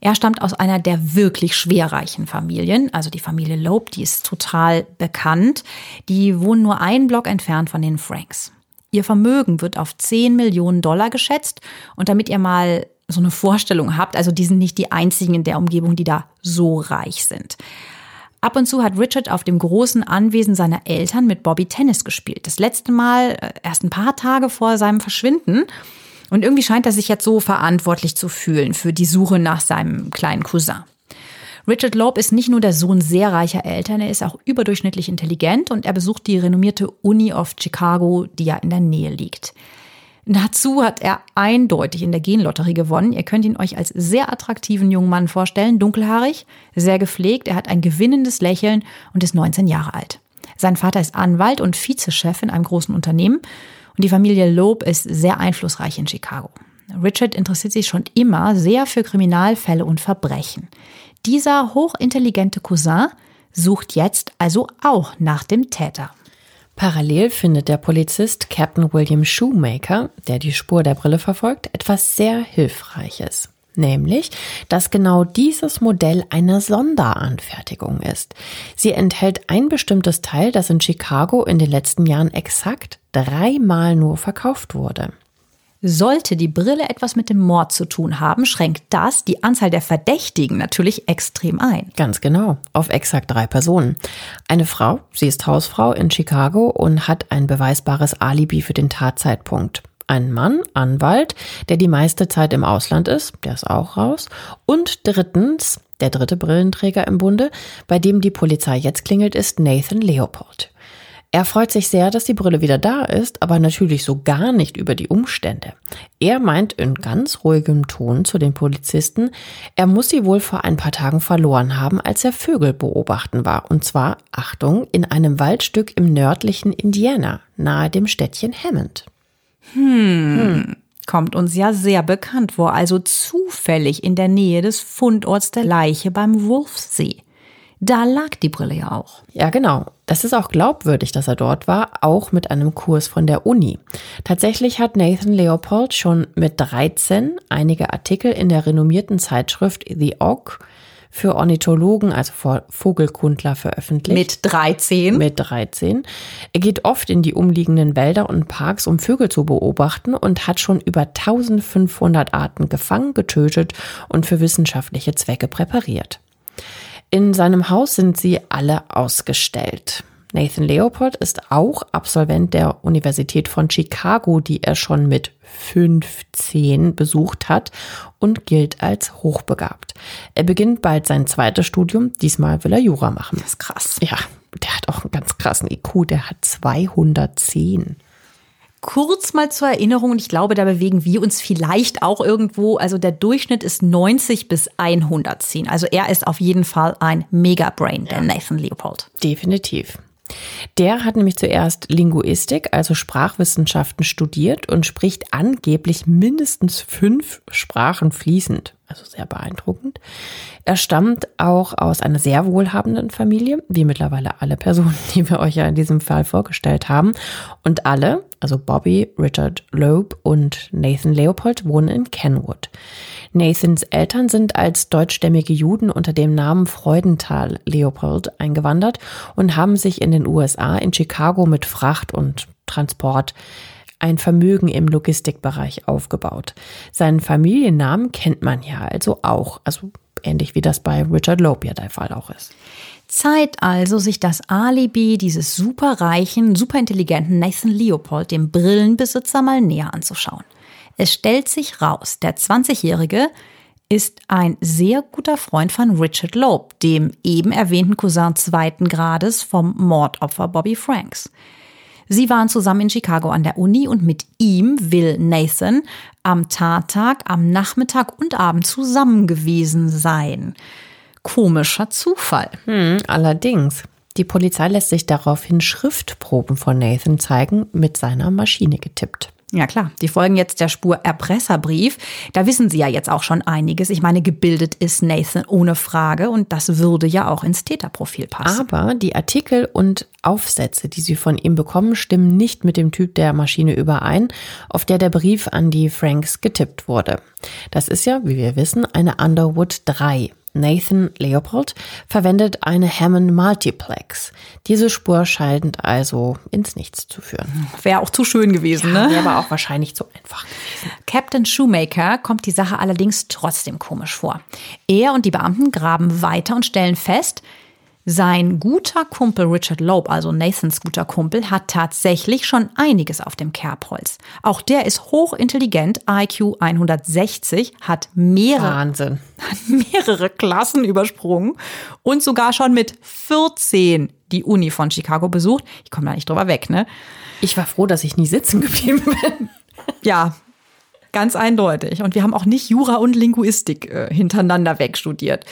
Er stammt aus einer der wirklich schwerreichen Familien, also die Familie Loeb, die ist total bekannt. Die wohnen nur einen Block entfernt von den Franks. Ihr Vermögen wird auf 10 Millionen Dollar geschätzt. Und damit ihr mal so eine Vorstellung habt, also die sind nicht die einzigen in der Umgebung, die da so reich sind. Ab und zu hat Richard auf dem großen Anwesen seiner Eltern mit Bobby Tennis gespielt. Das letzte Mal äh, erst ein paar Tage vor seinem Verschwinden. Und irgendwie scheint er sich jetzt so verantwortlich zu fühlen für die Suche nach seinem kleinen Cousin. Richard Loeb ist nicht nur der Sohn sehr reicher Eltern, er ist auch überdurchschnittlich intelligent und er besucht die renommierte Uni of Chicago, die ja in der Nähe liegt. Dazu hat er eindeutig in der Genlotterie gewonnen. Ihr könnt ihn euch als sehr attraktiven jungen Mann vorstellen, dunkelhaarig, sehr gepflegt, er hat ein gewinnendes Lächeln und ist 19 Jahre alt. Sein Vater ist Anwalt und Vizechef in einem großen Unternehmen und die Familie Loeb ist sehr einflussreich in Chicago. Richard interessiert sich schon immer sehr für Kriminalfälle und Verbrechen. Dieser hochintelligente Cousin sucht jetzt also auch nach dem Täter. Parallel findet der Polizist Captain William Shoemaker, der die Spur der Brille verfolgt, etwas sehr Hilfreiches. Nämlich, dass genau dieses Modell eine Sonderanfertigung ist. Sie enthält ein bestimmtes Teil, das in Chicago in den letzten Jahren exakt dreimal nur verkauft wurde. Sollte die Brille etwas mit dem Mord zu tun haben, schränkt das die Anzahl der Verdächtigen natürlich extrem ein. Ganz genau, auf exakt drei Personen. Eine Frau, sie ist Hausfrau in Chicago und hat ein beweisbares Alibi für den Tatzeitpunkt. Ein Mann, Anwalt, der die meiste Zeit im Ausland ist, der ist auch raus. Und drittens, der dritte Brillenträger im Bunde, bei dem die Polizei jetzt klingelt, ist Nathan Leopold. Er freut sich sehr, dass die Brille wieder da ist, aber natürlich so gar nicht über die Umstände. Er meint in ganz ruhigem Ton zu den Polizisten, er muss sie wohl vor ein paar Tagen verloren haben, als er Vögel beobachten war. Und zwar, Achtung, in einem Waldstück im nördlichen Indiana, nahe dem Städtchen Hammond. Hm. hm. Kommt uns ja sehr bekannt vor, also zufällig in der Nähe des Fundorts der Leiche beim Wolfsee. Da lag die Brille ja auch. Ja, genau. Das ist auch glaubwürdig, dass er dort war, auch mit einem Kurs von der Uni. Tatsächlich hat Nathan Leopold schon mit 13 einige Artikel in der renommierten Zeitschrift The Oak für Ornithologen, also für Vogelkundler veröffentlicht. Mit 13? Mit 13. Er geht oft in die umliegenden Wälder und Parks, um Vögel zu beobachten und hat schon über 1500 Arten gefangen, getötet und für wissenschaftliche Zwecke präpariert. In seinem Haus sind sie alle ausgestellt. Nathan Leopold ist auch Absolvent der Universität von Chicago, die er schon mit 15 besucht hat und gilt als hochbegabt. Er beginnt bald sein zweites Studium, diesmal will er Jura machen. Das ist krass. Ja, der hat auch einen ganz krassen IQ, der hat 210 kurz mal zur Erinnerung, und ich glaube, da bewegen wir uns vielleicht auch irgendwo. Also der Durchschnitt ist 90 bis 110. Also er ist auf jeden Fall ein Megabrain, der Nathan Leopold. Definitiv. Der hat nämlich zuerst Linguistik, also Sprachwissenschaften studiert und spricht angeblich mindestens fünf Sprachen fließend. Also sehr beeindruckend. Er stammt auch aus einer sehr wohlhabenden Familie, wie mittlerweile alle Personen, (laughs) die wir euch ja in diesem Fall vorgestellt haben. Und alle, also Bobby, Richard Loeb und Nathan Leopold, wohnen in Kenwood. Nathans Eltern sind als deutschstämmige Juden unter dem Namen Freudenthal Leopold eingewandert und haben sich in den USA in Chicago mit Fracht und Transport ein Vermögen im Logistikbereich aufgebaut. Seinen Familiennamen kennt man ja also auch, also ähnlich wie das bei Richard Loeb ja der Fall auch ist. Zeit also, sich das Alibi dieses superreichen, superintelligenten Nathan Leopold, dem Brillenbesitzer, mal näher anzuschauen. Es stellt sich raus, der 20-Jährige ist ein sehr guter Freund von Richard Loeb, dem eben erwähnten Cousin zweiten Grades vom Mordopfer Bobby Franks. Sie waren zusammen in Chicago an der Uni und mit ihm will Nathan am Tattag, am Nachmittag und Abend zusammen gewesen sein. Komischer Zufall. Hm, allerdings. Die Polizei lässt sich daraufhin Schriftproben von Nathan zeigen, mit seiner Maschine getippt. Ja klar, die folgen jetzt der Spur Erpresserbrief. Da wissen Sie ja jetzt auch schon einiges. Ich meine, gebildet ist Nathan ohne Frage und das würde ja auch ins Täterprofil passen. Aber die Artikel und Aufsätze, die Sie von ihm bekommen, stimmen nicht mit dem Typ der Maschine überein, auf der der Brief an die Franks getippt wurde. Das ist ja, wie wir wissen, eine Underwood 3. Nathan Leopold verwendet eine Hammond Multiplex. Diese Spur scheint also ins Nichts zu führen. Wäre auch zu schön gewesen, ja, ne? Wäre aber auch wahrscheinlich zu einfach gewesen. Captain Shoemaker kommt die Sache allerdings trotzdem komisch vor. Er und die Beamten graben weiter und stellen fest, sein guter Kumpel Richard Loeb, also Nathans guter Kumpel, hat tatsächlich schon einiges auf dem Kerbholz. Auch der ist hochintelligent, IQ 160, hat mehrere, Wahnsinn. (laughs) hat mehrere Klassen übersprungen und sogar schon mit 14 die Uni von Chicago besucht. Ich komme da nicht drüber weg, ne? Ich war froh, dass ich nie sitzen geblieben (laughs) bin. Ja, ganz eindeutig. Und wir haben auch nicht Jura und Linguistik äh, hintereinander wegstudiert.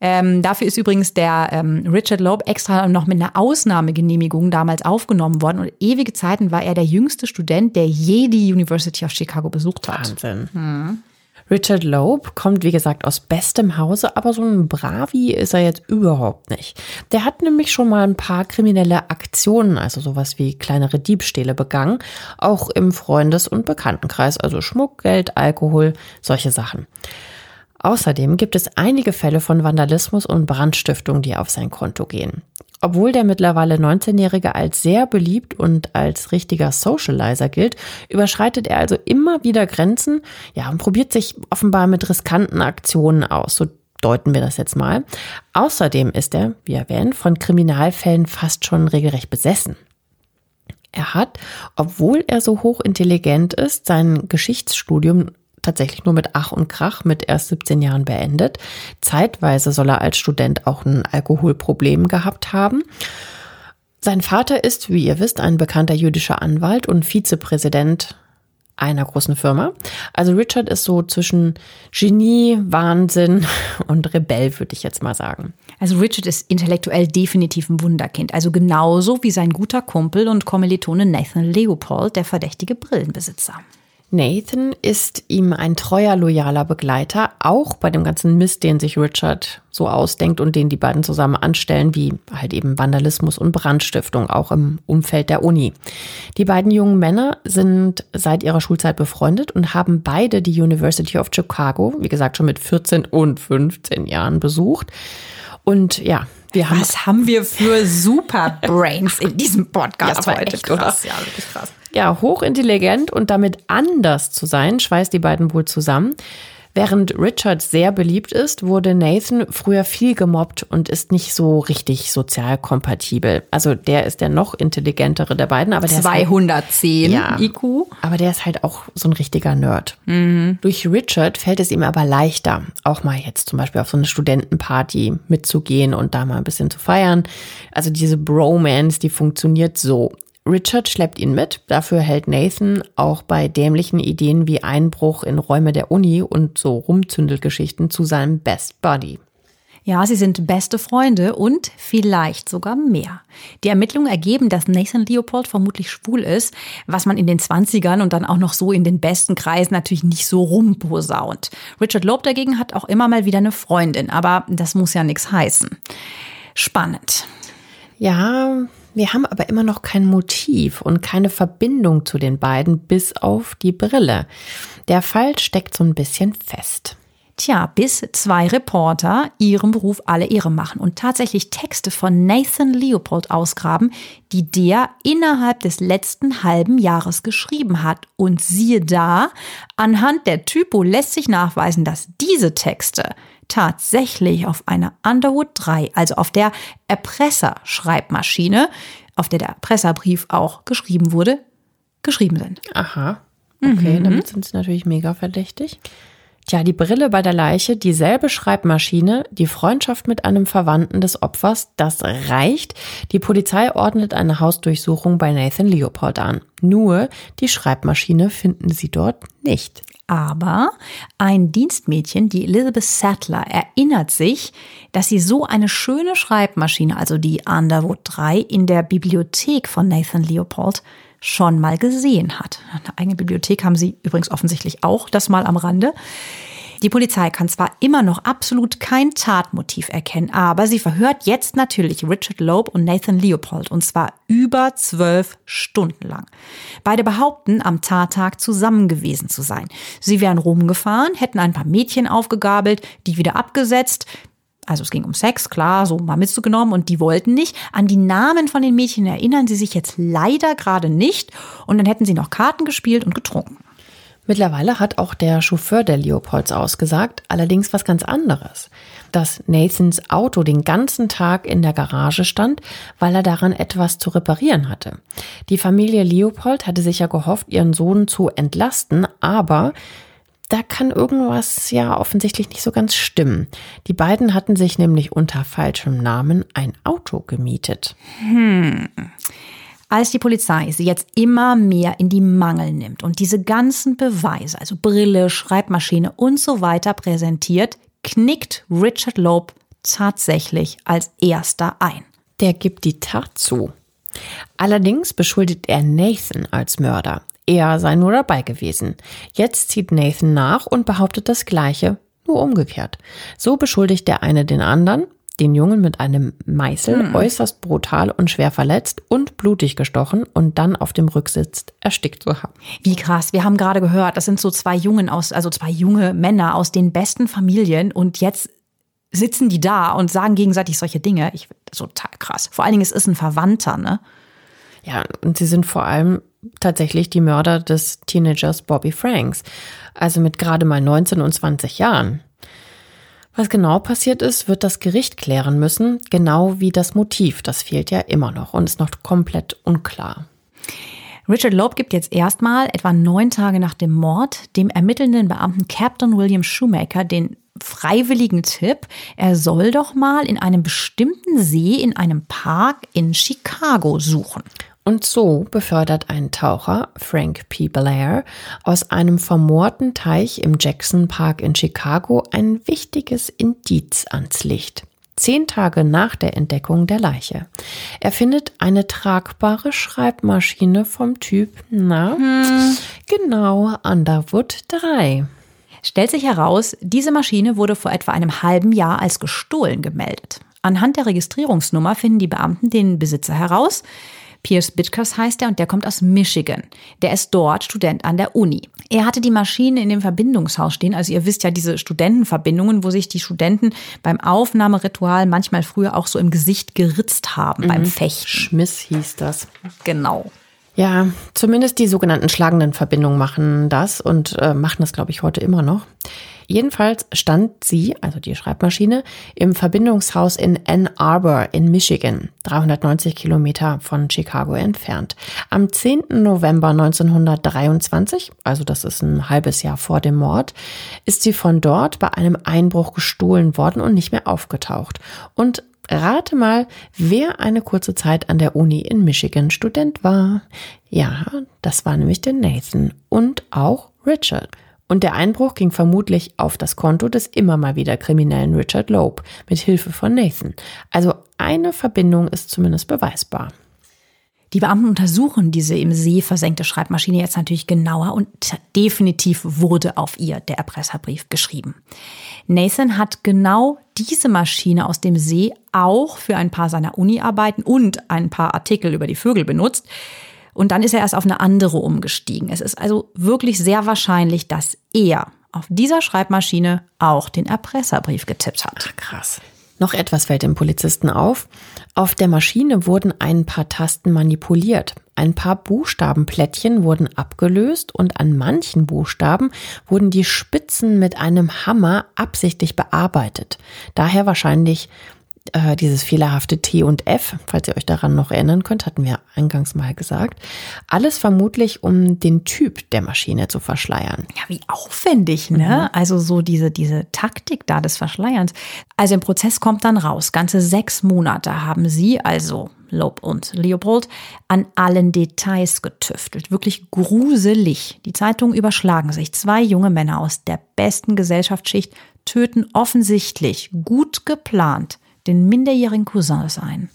Ähm, dafür ist übrigens der ähm, Richard Loeb extra noch mit einer Ausnahmegenehmigung damals aufgenommen worden. Und ewige Zeiten war er der jüngste Student, der je die University of Chicago besucht hat. Wahnsinn. Hm. Richard Loeb kommt, wie gesagt, aus bestem Hause, aber so ein Bravi ist er jetzt überhaupt nicht. Der hat nämlich schon mal ein paar kriminelle Aktionen, also sowas wie kleinere Diebstähle begangen, auch im Freundes- und Bekanntenkreis, also Schmuck, Geld, Alkohol, solche Sachen. Außerdem gibt es einige Fälle von Vandalismus und Brandstiftung, die auf sein Konto gehen. Obwohl der mittlerweile 19-Jährige als sehr beliebt und als richtiger Socializer gilt, überschreitet er also immer wieder Grenzen, ja, und probiert sich offenbar mit riskanten Aktionen aus. So deuten wir das jetzt mal. Außerdem ist er, wie erwähnt, von Kriminalfällen fast schon regelrecht besessen. Er hat, obwohl er so hochintelligent ist, sein Geschichtsstudium tatsächlich nur mit Ach und Krach mit erst 17 Jahren beendet. Zeitweise soll er als Student auch ein Alkoholproblem gehabt haben. Sein Vater ist, wie ihr wisst, ein bekannter jüdischer Anwalt und Vizepräsident einer großen Firma. Also Richard ist so zwischen Genie, Wahnsinn (laughs) und Rebell, würde ich jetzt mal sagen. Also Richard ist intellektuell definitiv ein Wunderkind. Also genauso wie sein guter Kumpel und Kommilitone Nathan Leopold, der verdächtige Brillenbesitzer. Nathan ist ihm ein treuer, loyaler Begleiter, auch bei dem ganzen Mist, den sich Richard so ausdenkt und den die beiden zusammen anstellen, wie halt eben Vandalismus und Brandstiftung, auch im Umfeld der Uni. Die beiden jungen Männer sind seit ihrer Schulzeit befreundet und haben beide die University of Chicago, wie gesagt, schon mit 14 und 15 Jahren besucht. Und ja, wir haben. Was haben wir für Superbrains in diesem Podcast ja, heute? Echt, krass, ja, wirklich krass. Ja, hochintelligent und damit anders zu sein, schweißt die beiden wohl zusammen. Während Richard sehr beliebt ist, wurde Nathan früher viel gemobbt und ist nicht so richtig sozial kompatibel. Also der ist der noch intelligentere der beiden, aber der 210 ist halt, ja, IQ. Aber der ist halt auch so ein richtiger Nerd. Mhm. Durch Richard fällt es ihm aber leichter, auch mal jetzt zum Beispiel auf so eine Studentenparty mitzugehen und da mal ein bisschen zu feiern. Also diese Bromance, die funktioniert so. Richard schleppt ihn mit, dafür hält Nathan auch bei dämlichen Ideen wie Einbruch in Räume der Uni und so Rumzündelgeschichten zu seinem Best Buddy. Ja, sie sind beste Freunde und vielleicht sogar mehr. Die Ermittlungen ergeben, dass Nathan Leopold vermutlich schwul ist, was man in den 20ern und dann auch noch so in den besten Kreisen natürlich nicht so rumposaunt. Richard Loeb dagegen hat auch immer mal wieder eine Freundin, aber das muss ja nichts heißen. Spannend. Ja, wir haben aber immer noch kein Motiv und keine Verbindung zu den beiden bis auf die Brille. Der Fall steckt so ein bisschen fest. Tja, bis zwei Reporter ihrem Beruf alle Ehre machen und tatsächlich Texte von Nathan Leopold ausgraben, die der innerhalb des letzten halben Jahres geschrieben hat. Und siehe da, anhand der Typo lässt sich nachweisen, dass diese Texte tatsächlich auf einer Underwood 3, also auf der Erpresserschreibmaschine, auf der der Erpresserbrief auch geschrieben wurde, geschrieben sind. Aha. Okay, mhm. damit sind sie natürlich mega verdächtig. Tja, die Brille bei der Leiche, dieselbe Schreibmaschine, die Freundschaft mit einem Verwandten des Opfers, das reicht. Die Polizei ordnet eine Hausdurchsuchung bei Nathan Leopold an. Nur die Schreibmaschine finden sie dort nicht. Aber ein Dienstmädchen, die Elizabeth Sattler, erinnert sich, dass sie so eine schöne Schreibmaschine, also die Underwood 3, in der Bibliothek von Nathan Leopold schon mal gesehen hat. Eine eigene Bibliothek haben sie übrigens offensichtlich auch, das mal am Rande. Die Polizei kann zwar immer noch absolut kein Tatmotiv erkennen, aber sie verhört jetzt natürlich Richard Loeb und Nathan Leopold und zwar über zwölf Stunden lang. Beide behaupten, am Tattag zusammen gewesen zu sein. Sie wären rumgefahren, hätten ein paar Mädchen aufgegabelt, die wieder abgesetzt. Also es ging um Sex, klar, so mal mitzugenommen und die wollten nicht. An die Namen von den Mädchen erinnern sie sich jetzt leider gerade nicht und dann hätten sie noch Karten gespielt und getrunken. Mittlerweile hat auch der Chauffeur der Leopolds ausgesagt, allerdings was ganz anderes. Dass Nathans Auto den ganzen Tag in der Garage stand, weil er daran etwas zu reparieren hatte. Die Familie Leopold hatte sich ja gehofft, ihren Sohn zu entlasten, aber da kann irgendwas ja offensichtlich nicht so ganz stimmen. Die beiden hatten sich nämlich unter falschem Namen ein Auto gemietet. Hm. Als die Polizei sie jetzt immer mehr in die Mangel nimmt und diese ganzen Beweise, also Brille, Schreibmaschine und so weiter präsentiert, knickt Richard Loeb tatsächlich als erster ein. Der gibt die Tat zu. Allerdings beschuldigt er Nathan als Mörder. Er sei nur dabei gewesen. Jetzt zieht Nathan nach und behauptet das Gleiche, nur umgekehrt. So beschuldigt der eine den anderen, den Jungen mit einem Meißel hm. äußerst brutal und schwer verletzt und blutig gestochen und dann auf dem Rücksitz erstickt zu haben. Wie krass. Wir haben gerade gehört, das sind so zwei Jungen aus, also zwei junge Männer aus den besten Familien und jetzt sitzen die da und sagen gegenseitig solche Dinge. Ich total krass. Vor allen Dingen es ist ein Verwandter, ne? Ja, und sie sind vor allem tatsächlich die Mörder des Teenagers Bobby Franks. Also mit gerade mal 19 und 20 Jahren. Was genau passiert ist, wird das Gericht klären müssen, genau wie das Motiv. Das fehlt ja immer noch und ist noch komplett unklar. Richard Loeb gibt jetzt erstmal etwa neun Tage nach dem Mord dem ermittelnden Beamten Captain William Shoemaker den freiwilligen Tipp, er soll doch mal in einem bestimmten See in einem Park in Chicago suchen. Und so befördert ein Taucher, Frank P. Blair, aus einem vermoorten Teich im Jackson Park in Chicago ein wichtiges Indiz ans Licht. Zehn Tage nach der Entdeckung der Leiche. Er findet eine tragbare Schreibmaschine vom Typ, na, hm. genau, Underwood 3. Stellt sich heraus, diese Maschine wurde vor etwa einem halben Jahr als gestohlen gemeldet. Anhand der Registrierungsnummer finden die Beamten den Besitzer heraus. Pierce Bittkers heißt er und der kommt aus Michigan. Der ist dort Student an der Uni. Er hatte die Maschine in dem Verbindungshaus stehen. Also ihr wisst ja diese Studentenverbindungen, wo sich die Studenten beim Aufnahmeritual manchmal früher auch so im Gesicht geritzt haben mhm. beim Fechten. Schmiss hieß das. Genau. Ja, zumindest die sogenannten schlagenden Verbindungen machen das und äh, machen das, glaube ich, heute immer noch. Jedenfalls stand sie, also die Schreibmaschine, im Verbindungshaus in Ann Arbor in Michigan, 390 Kilometer von Chicago entfernt. Am 10. November 1923, also das ist ein halbes Jahr vor dem Mord, ist sie von dort bei einem Einbruch gestohlen worden und nicht mehr aufgetaucht. Und Rate mal, wer eine kurze Zeit an der Uni in Michigan Student war. Ja, das war nämlich der Nathan und auch Richard. Und der Einbruch ging vermutlich auf das Konto des immer mal wieder kriminellen Richard Loeb mit Hilfe von Nathan. Also eine Verbindung ist zumindest beweisbar. Die Beamten untersuchen diese im See versenkte Schreibmaschine jetzt natürlich genauer und definitiv wurde auf ihr der Erpresserbrief geschrieben. Nathan hat genau diese Maschine aus dem See auch für ein paar seiner Uni-Arbeiten und ein paar Artikel über die Vögel benutzt. Und dann ist er erst auf eine andere umgestiegen. Es ist also wirklich sehr wahrscheinlich, dass er auf dieser Schreibmaschine auch den Erpresserbrief getippt hat. Ach, krass. Noch etwas fällt dem Polizisten auf. Auf der Maschine wurden ein paar Tasten manipuliert. Ein paar Buchstabenplättchen wurden abgelöst und an manchen Buchstaben wurden die Spitzen mit einem Hammer absichtlich bearbeitet. Daher wahrscheinlich äh, dieses fehlerhafte T und F, falls ihr euch daran noch erinnern könnt, hatten wir eingangs mal gesagt. Alles vermutlich, um den Typ der Maschine zu verschleiern. Ja, wie aufwendig, ne? Mhm. Also so diese, diese Taktik da des Verschleierns. Also im Prozess kommt dann raus, ganze sechs Monate haben sie, also Lob und Leopold, an allen Details getüftelt. Wirklich gruselig. Die Zeitungen überschlagen sich. Zwei junge Männer aus der besten Gesellschaftsschicht töten offensichtlich, gut geplant, den minderjährigen Cousin ein.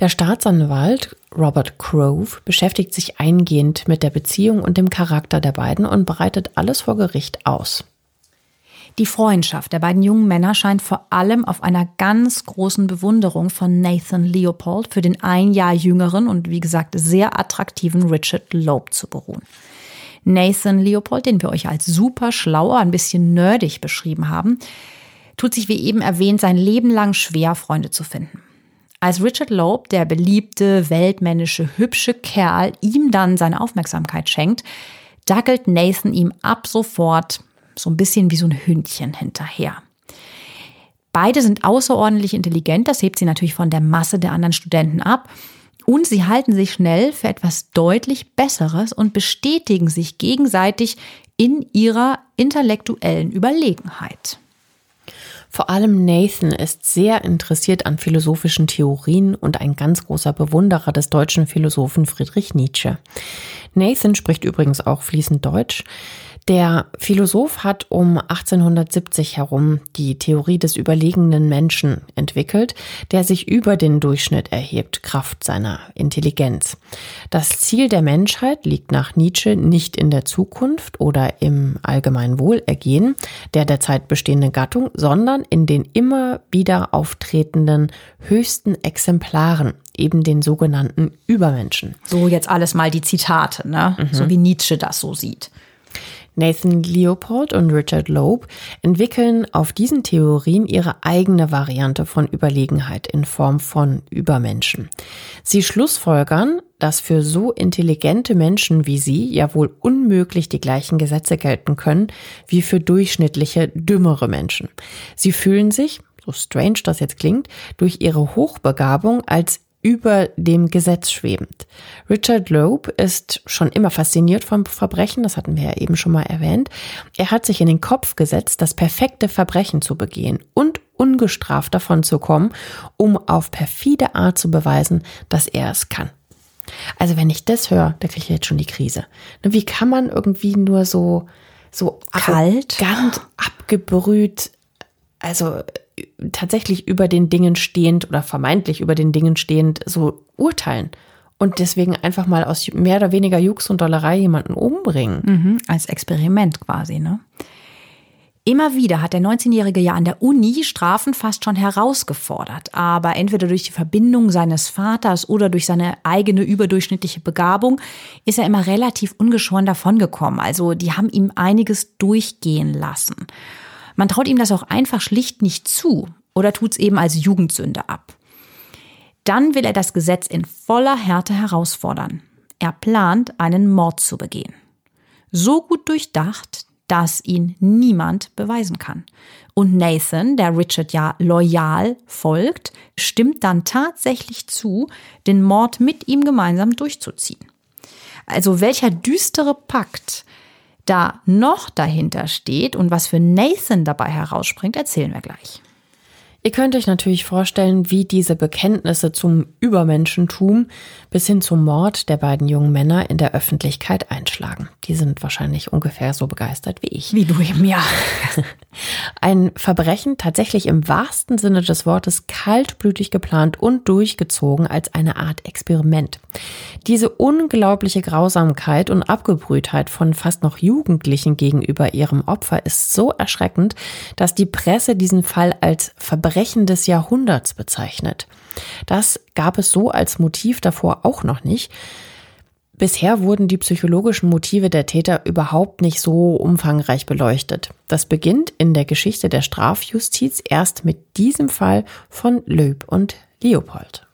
Der Staatsanwalt Robert Grove beschäftigt sich eingehend mit der Beziehung und dem Charakter der beiden und bereitet alles vor Gericht aus. Die Freundschaft der beiden jungen Männer scheint vor allem auf einer ganz großen Bewunderung von Nathan Leopold für den ein Jahr jüngeren und wie gesagt sehr attraktiven Richard Loeb zu beruhen. Nathan Leopold, den wir euch als super schlauer, ein bisschen nerdig beschrieben haben, tut sich wie eben erwähnt sein Leben lang schwer, Freunde zu finden. Als Richard Loeb, der beliebte, weltmännische, hübsche Kerl, ihm dann seine Aufmerksamkeit schenkt, dackelt Nathan ihm ab sofort so ein bisschen wie so ein Hündchen hinterher. Beide sind außerordentlich intelligent, das hebt sie natürlich von der Masse der anderen Studenten ab. Und sie halten sich schnell für etwas deutlich Besseres und bestätigen sich gegenseitig in ihrer intellektuellen Überlegenheit. Vor allem Nathan ist sehr interessiert an philosophischen Theorien und ein ganz großer Bewunderer des deutschen Philosophen Friedrich Nietzsche. Nathan spricht übrigens auch fließend Deutsch. Der Philosoph hat um 1870 herum die Theorie des überlegenen Menschen entwickelt, der sich über den Durchschnitt erhebt, Kraft seiner Intelligenz. Das Ziel der Menschheit liegt nach Nietzsche nicht in der Zukunft oder im allgemeinen Wohlergehen der derzeit bestehenden Gattung, sondern in den immer wieder auftretenden höchsten Exemplaren, eben den sogenannten Übermenschen. So jetzt alles mal die Zitate, ne? Mhm. So wie Nietzsche das so sieht. Nathan Leopold und Richard Loeb entwickeln auf diesen Theorien ihre eigene Variante von Überlegenheit in Form von Übermenschen. Sie schlussfolgern, dass für so intelligente Menschen wie sie ja wohl unmöglich die gleichen Gesetze gelten können wie für durchschnittliche, dümmere Menschen. Sie fühlen sich, so strange das jetzt klingt, durch ihre Hochbegabung als über dem Gesetz schwebend. Richard Loeb ist schon immer fasziniert vom Verbrechen, das hatten wir ja eben schon mal erwähnt. Er hat sich in den Kopf gesetzt, das perfekte Verbrechen zu begehen und ungestraft davon zu kommen, um auf perfide Art zu beweisen, dass er es kann. Also wenn ich das höre, da kriege ich jetzt schon die Krise. Wie kann man irgendwie nur so, so kalt, ganz abgebrüht, also tatsächlich über den Dingen stehend oder vermeintlich über den Dingen stehend so urteilen und deswegen einfach mal aus mehr oder weniger Jux und Dollerei jemanden umbringen. Mhm, als Experiment quasi, ne? Immer wieder hat der 19-Jährige ja an der Uni Strafen fast schon herausgefordert, aber entweder durch die Verbindung seines Vaters oder durch seine eigene überdurchschnittliche Begabung ist er immer relativ ungeschoren davongekommen. Also die haben ihm einiges durchgehen lassen. Man traut ihm das auch einfach schlicht nicht zu oder tut es eben als Jugendsünde ab. Dann will er das Gesetz in voller Härte herausfordern. Er plant, einen Mord zu begehen. So gut durchdacht, dass ihn niemand beweisen kann. Und Nathan, der Richard ja loyal folgt, stimmt dann tatsächlich zu, den Mord mit ihm gemeinsam durchzuziehen. Also welcher düstere Pakt da noch dahinter steht und was für Nathan dabei herausspringt, erzählen wir gleich. Ihr könnt euch natürlich vorstellen, wie diese Bekenntnisse zum Übermenschentum bis hin zum Mord der beiden jungen Männer in der Öffentlichkeit einschlagen. Die sind wahrscheinlich ungefähr so begeistert wie ich. Wie du eben, ja. (laughs) Ein Verbrechen tatsächlich im wahrsten Sinne des Wortes kaltblütig geplant und durchgezogen als eine Art Experiment. Diese unglaubliche Grausamkeit und Abgebrühtheit von fast noch Jugendlichen gegenüber ihrem Opfer ist so erschreckend, dass die Presse diesen Fall als Verbrechen des Jahrhunderts bezeichnet. Das gab es so als Motiv davor auch noch nicht. Bisher wurden die psychologischen Motive der Täter überhaupt nicht so umfangreich beleuchtet. Das beginnt in der Geschichte der Strafjustiz erst mit diesem Fall von Löb und Leopold.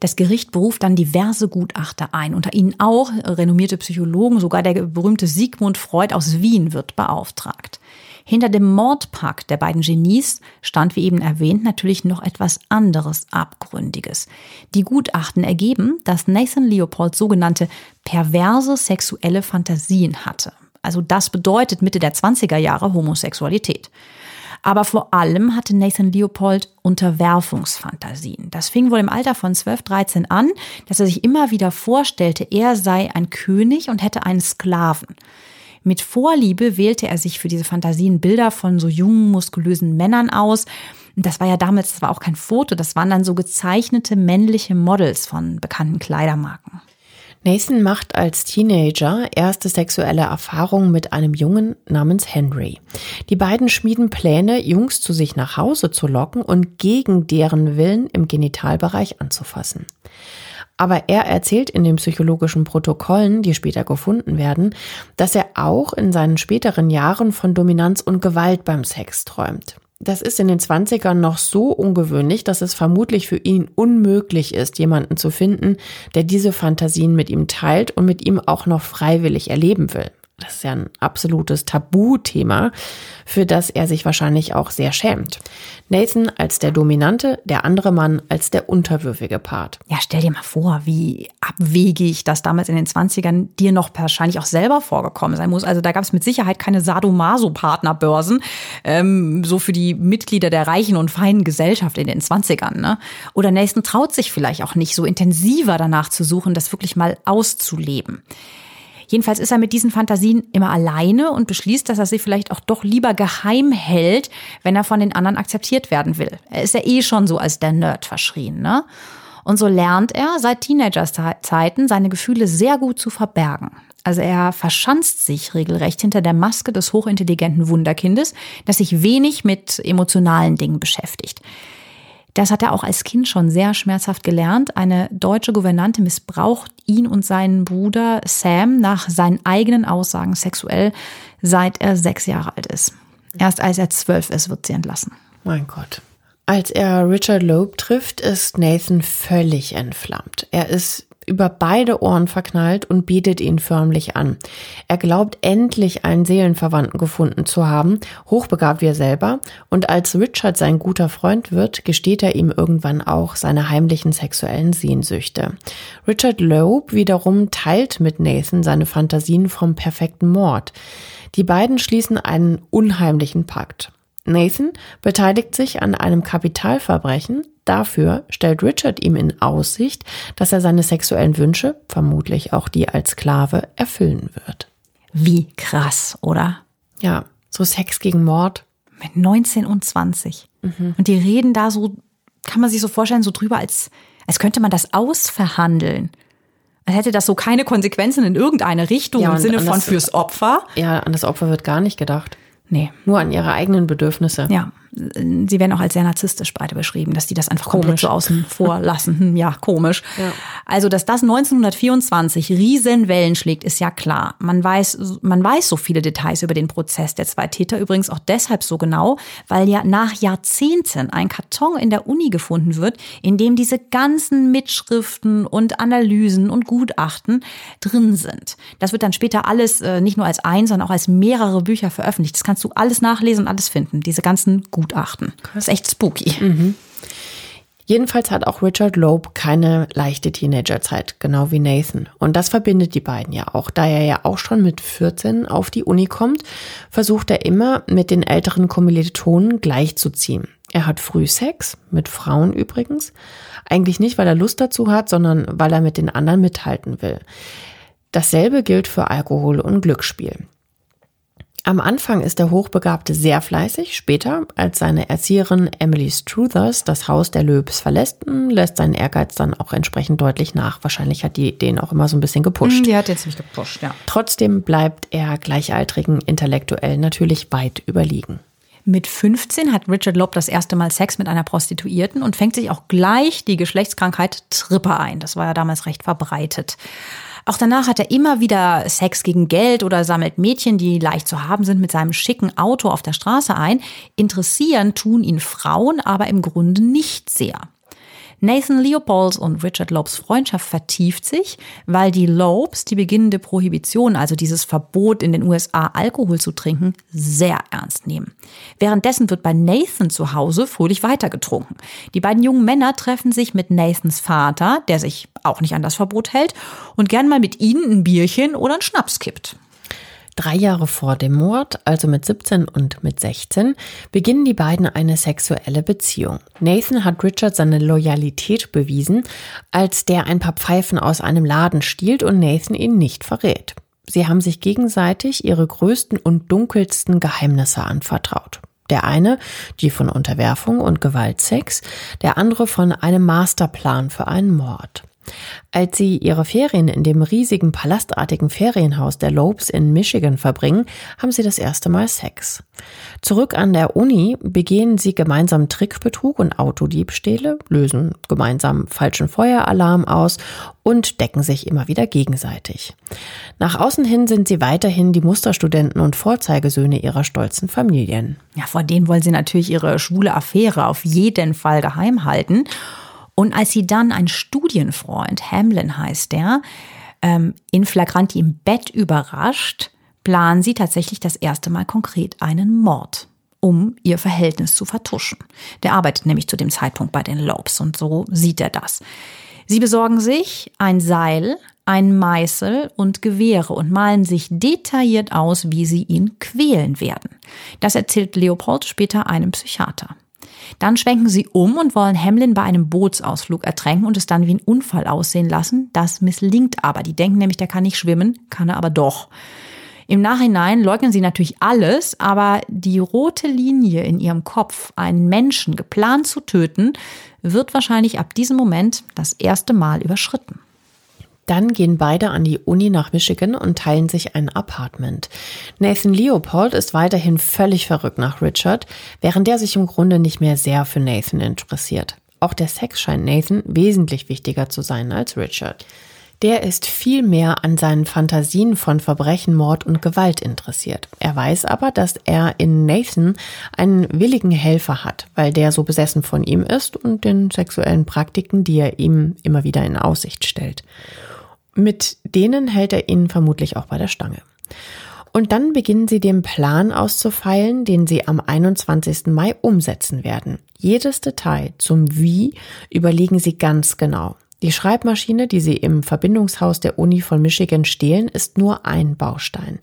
Das Gericht beruft dann diverse Gutachter ein, unter ihnen auch renommierte Psychologen, sogar der berühmte Sigmund Freud aus Wien wird beauftragt. Hinter dem Mordpakt der beiden Genies stand, wie eben erwähnt, natürlich noch etwas anderes Abgründiges. Die Gutachten ergeben, dass Nathan Leopold sogenannte perverse sexuelle Fantasien hatte. Also das bedeutet Mitte der 20er Jahre Homosexualität. Aber vor allem hatte Nathan Leopold Unterwerfungsfantasien. Das fing wohl im Alter von 12, 13 an, dass er sich immer wieder vorstellte, er sei ein König und hätte einen Sklaven. Mit Vorliebe wählte er sich für diese Fantasien Bilder von so jungen, muskulösen Männern aus. Das war ja damals, das war auch kein Foto, das waren dann so gezeichnete männliche Models von bekannten Kleidermarken. Nathan macht als Teenager erste sexuelle Erfahrungen mit einem Jungen namens Henry. Die beiden schmieden Pläne, Jungs zu sich nach Hause zu locken und gegen deren Willen im Genitalbereich anzufassen. Aber er erzählt in den psychologischen Protokollen, die später gefunden werden, dass er auch in seinen späteren Jahren von Dominanz und Gewalt beim Sex träumt. Das ist in den 20ern noch so ungewöhnlich, dass es vermutlich für ihn unmöglich ist, jemanden zu finden, der diese Fantasien mit ihm teilt und mit ihm auch noch freiwillig erleben will. Das ist ja ein absolutes Tabuthema, für das er sich wahrscheinlich auch sehr schämt. Nathan als der dominante, der andere Mann als der unterwürfige Part. Ja, stell dir mal vor, wie abwegig das damals in den 20ern dir noch wahrscheinlich auch selber vorgekommen sein muss. Also da gab es mit Sicherheit keine Sadomaso-Partnerbörsen, ähm, so für die Mitglieder der reichen und feinen Gesellschaft in den 20ern. Ne? Oder Nathan traut sich vielleicht auch nicht so intensiver danach zu suchen, das wirklich mal auszuleben. Jedenfalls ist er mit diesen Fantasien immer alleine und beschließt, dass er sie vielleicht auch doch lieber geheim hält, wenn er von den anderen akzeptiert werden will. Er ist ja eh schon so als der Nerd verschrien, ne? Und so lernt er seit Teenagerzeiten seine Gefühle sehr gut zu verbergen. Also er verschanzt sich regelrecht hinter der Maske des hochintelligenten Wunderkindes, das sich wenig mit emotionalen Dingen beschäftigt. Das hat er auch als Kind schon sehr schmerzhaft gelernt. Eine deutsche Gouvernante missbraucht ihn und seinen Bruder Sam nach seinen eigenen Aussagen sexuell, seit er sechs Jahre alt ist. Erst als er zwölf ist, wird sie entlassen. Mein Gott. Als er Richard Loeb trifft, ist Nathan völlig entflammt. Er ist über beide Ohren verknallt und betet ihn förmlich an. Er glaubt endlich einen Seelenverwandten gefunden zu haben, hochbegabt wie er selber, und als Richard sein guter Freund wird, gesteht er ihm irgendwann auch seine heimlichen sexuellen Sehnsüchte. Richard Loeb wiederum teilt mit Nathan seine Fantasien vom perfekten Mord. Die beiden schließen einen unheimlichen Pakt. Nathan beteiligt sich an einem Kapitalverbrechen. Dafür stellt Richard ihm in Aussicht, dass er seine sexuellen Wünsche, vermutlich auch die als Sklave, erfüllen wird. Wie krass, oder? Ja, so Sex gegen Mord. Mit 19 und 20. Mhm. Und die reden da so, kann man sich so vorstellen, so drüber, als, als könnte man das ausverhandeln. Als hätte das so keine Konsequenzen in irgendeine Richtung ja, im Sinne von fürs Opfer. Ja, an das Opfer wird gar nicht gedacht. Nee. Nur an ihre eigenen Bedürfnisse. Ja. Sie werden auch als sehr narzisstisch beide beschrieben, dass die das einfach komisch. komplett so außen (laughs) vor lassen. Hm, ja, komisch. Ja. Also, dass das 1924 Riesenwellen schlägt, ist ja klar. Man weiß, man weiß so viele Details über den Prozess der zwei Täter übrigens auch deshalb so genau, weil ja nach Jahrzehnten ein Karton in der Uni gefunden wird, in dem diese ganzen Mitschriften und Analysen und Gutachten drin sind. Das wird dann später alles äh, nicht nur als ein, sondern auch als mehrere Bücher veröffentlicht. Das kannst du alles nachlesen und alles finden. Diese ganzen Gutachten. Das ist echt spooky. Mhm. Jedenfalls hat auch Richard Loeb keine leichte Teenagerzeit, genau wie Nathan. Und das verbindet die beiden ja auch. Da er ja auch schon mit 14 auf die Uni kommt, versucht er immer mit den älteren Kommilitonen gleichzuziehen. Er hat früh Sex, mit Frauen übrigens. Eigentlich nicht, weil er Lust dazu hat, sondern weil er mit den anderen mithalten will. Dasselbe gilt für Alkohol und Glücksspiel. Am Anfang ist der Hochbegabte sehr fleißig. Später, als seine Erzieherin Emily Struthers das Haus der Löbs verlässt, hm, lässt sein Ehrgeiz dann auch entsprechend deutlich nach. Wahrscheinlich hat die den auch immer so ein bisschen gepusht. Hm, die hat jetzt nicht gepusht, ja. Trotzdem bleibt er gleichaltrigen intellektuell natürlich weit überlegen. Mit 15 hat Richard Loeb das erste Mal Sex mit einer Prostituierten und fängt sich auch gleich die Geschlechtskrankheit Tripper ein. Das war ja damals recht verbreitet. Auch danach hat er immer wieder Sex gegen Geld oder sammelt Mädchen, die leicht zu haben sind, mit seinem schicken Auto auf der Straße ein. Interessieren tun ihn Frauen aber im Grunde nicht sehr. Nathan Leopolds und Richard Lopes Freundschaft vertieft sich, weil die Lopes die beginnende Prohibition, also dieses Verbot in den USA Alkohol zu trinken, sehr ernst nehmen. Währenddessen wird bei Nathan zu Hause fröhlich weitergetrunken. Die beiden jungen Männer treffen sich mit Nathans Vater, der sich auch nicht an das Verbot hält und gern mal mit ihnen ein Bierchen oder einen Schnaps kippt. Drei Jahre vor dem Mord, also mit 17 und mit 16, beginnen die beiden eine sexuelle Beziehung. Nathan hat Richard seine Loyalität bewiesen, als der ein paar Pfeifen aus einem Laden stiehlt und Nathan ihn nicht verrät. Sie haben sich gegenseitig ihre größten und dunkelsten Geheimnisse anvertraut. Der eine, die von Unterwerfung und Gewaltsex, der andere von einem Masterplan für einen Mord. Als sie ihre Ferien in dem riesigen palastartigen Ferienhaus der Lopes in Michigan verbringen, haben sie das erste Mal Sex. Zurück an der Uni begehen sie gemeinsam Trickbetrug und Autodiebstähle, lösen gemeinsam falschen Feueralarm aus und decken sich immer wieder gegenseitig. Nach außen hin sind sie weiterhin die Musterstudenten und Vorzeigesöhne ihrer stolzen Familien. Ja, vor denen wollen sie natürlich ihre schwule Affäre auf jeden Fall geheim halten. Und als sie dann ein Studienfreund, Hamlin heißt der, ähm, in Flagranti im Bett überrascht, planen sie tatsächlich das erste Mal konkret einen Mord, um ihr Verhältnis zu vertuschen. Der arbeitet nämlich zu dem Zeitpunkt bei den Lopes und so sieht er das. Sie besorgen sich ein Seil, ein Meißel und Gewehre und malen sich detailliert aus, wie sie ihn quälen werden. Das erzählt Leopold später einem Psychiater. Dann schwenken sie um und wollen Hamlin bei einem Bootsausflug ertränken und es dann wie ein Unfall aussehen lassen. Das misslingt aber. Die denken nämlich, der kann nicht schwimmen, kann er aber doch. Im Nachhinein leugnen sie natürlich alles, aber die rote Linie in ihrem Kopf, einen Menschen geplant zu töten, wird wahrscheinlich ab diesem Moment das erste Mal überschritten. Dann gehen beide an die Uni nach Michigan und teilen sich ein Apartment. Nathan Leopold ist weiterhin völlig verrückt nach Richard, während er sich im Grunde nicht mehr sehr für Nathan interessiert. Auch der Sex scheint Nathan wesentlich wichtiger zu sein als Richard. Der ist viel mehr an seinen Fantasien von Verbrechen, Mord und Gewalt interessiert. Er weiß aber, dass er in Nathan einen willigen Helfer hat, weil der so besessen von ihm ist und den sexuellen Praktiken, die er ihm immer wieder in Aussicht stellt. Mit denen hält er ihn vermutlich auch bei der Stange. Und dann beginnen sie den Plan auszufeilen, den sie am 21. Mai umsetzen werden. Jedes Detail zum Wie überlegen sie ganz genau. Die Schreibmaschine, die sie im Verbindungshaus der Uni von Michigan stehlen, ist nur ein Baustein.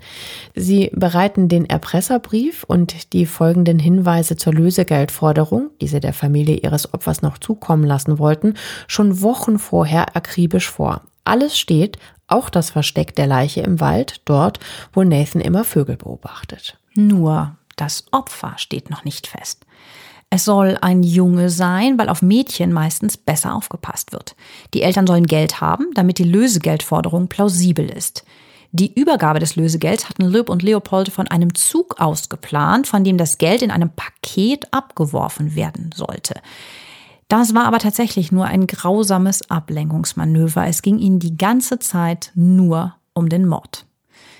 Sie bereiten den Erpresserbrief und die folgenden Hinweise zur Lösegeldforderung, die sie der Familie ihres Opfers noch zukommen lassen wollten, schon Wochen vorher akribisch vor. Alles steht, auch das Versteck der Leiche im Wald, dort, wo Nathan immer Vögel beobachtet. Nur das Opfer steht noch nicht fest. Es soll ein Junge sein, weil auf Mädchen meistens besser aufgepasst wird. Die Eltern sollen Geld haben, damit die Lösegeldforderung plausibel ist. Die Übergabe des Lösegelds hatten Löb und Leopold von einem Zug aus geplant, von dem das Geld in einem Paket abgeworfen werden sollte. Das war aber tatsächlich nur ein grausames Ablenkungsmanöver. Es ging ihnen die ganze Zeit nur um den Mord.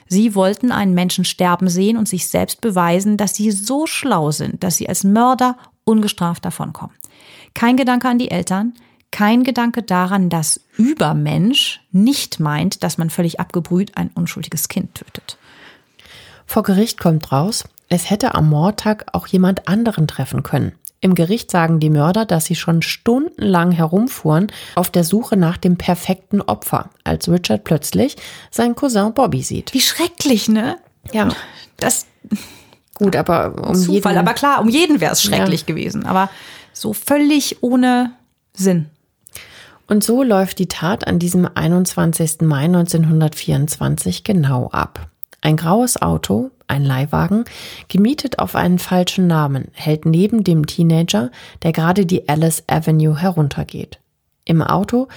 Sie wollten einen Menschen sterben sehen und sich selbst beweisen, dass sie so schlau sind, dass sie als Mörder ungestraft davonkommen. Kein Gedanke an die Eltern, kein Gedanke daran, dass Übermensch nicht meint, dass man völlig abgebrüht ein unschuldiges Kind tötet. Vor Gericht kommt raus, es hätte am Mordtag auch jemand anderen treffen können. Im Gericht sagen die Mörder, dass sie schon stundenlang herumfuhren auf der Suche nach dem perfekten Opfer, als Richard plötzlich seinen Cousin Bobby sieht. Wie schrecklich, ne? Ja. Das Gut, aber um Zufall, jeden, aber klar, um jeden wäre es schrecklich Ja. gewesen. Aber so völlig ohne Sinn. Und so läuft die Tat an diesem 21. Mai 1924 genau ab. Ein graues Auto, ein Leihwagen, gemietet auf einen falschen Namen, hält neben dem Teenager, der gerade die Alice Avenue heruntergeht. Im Auto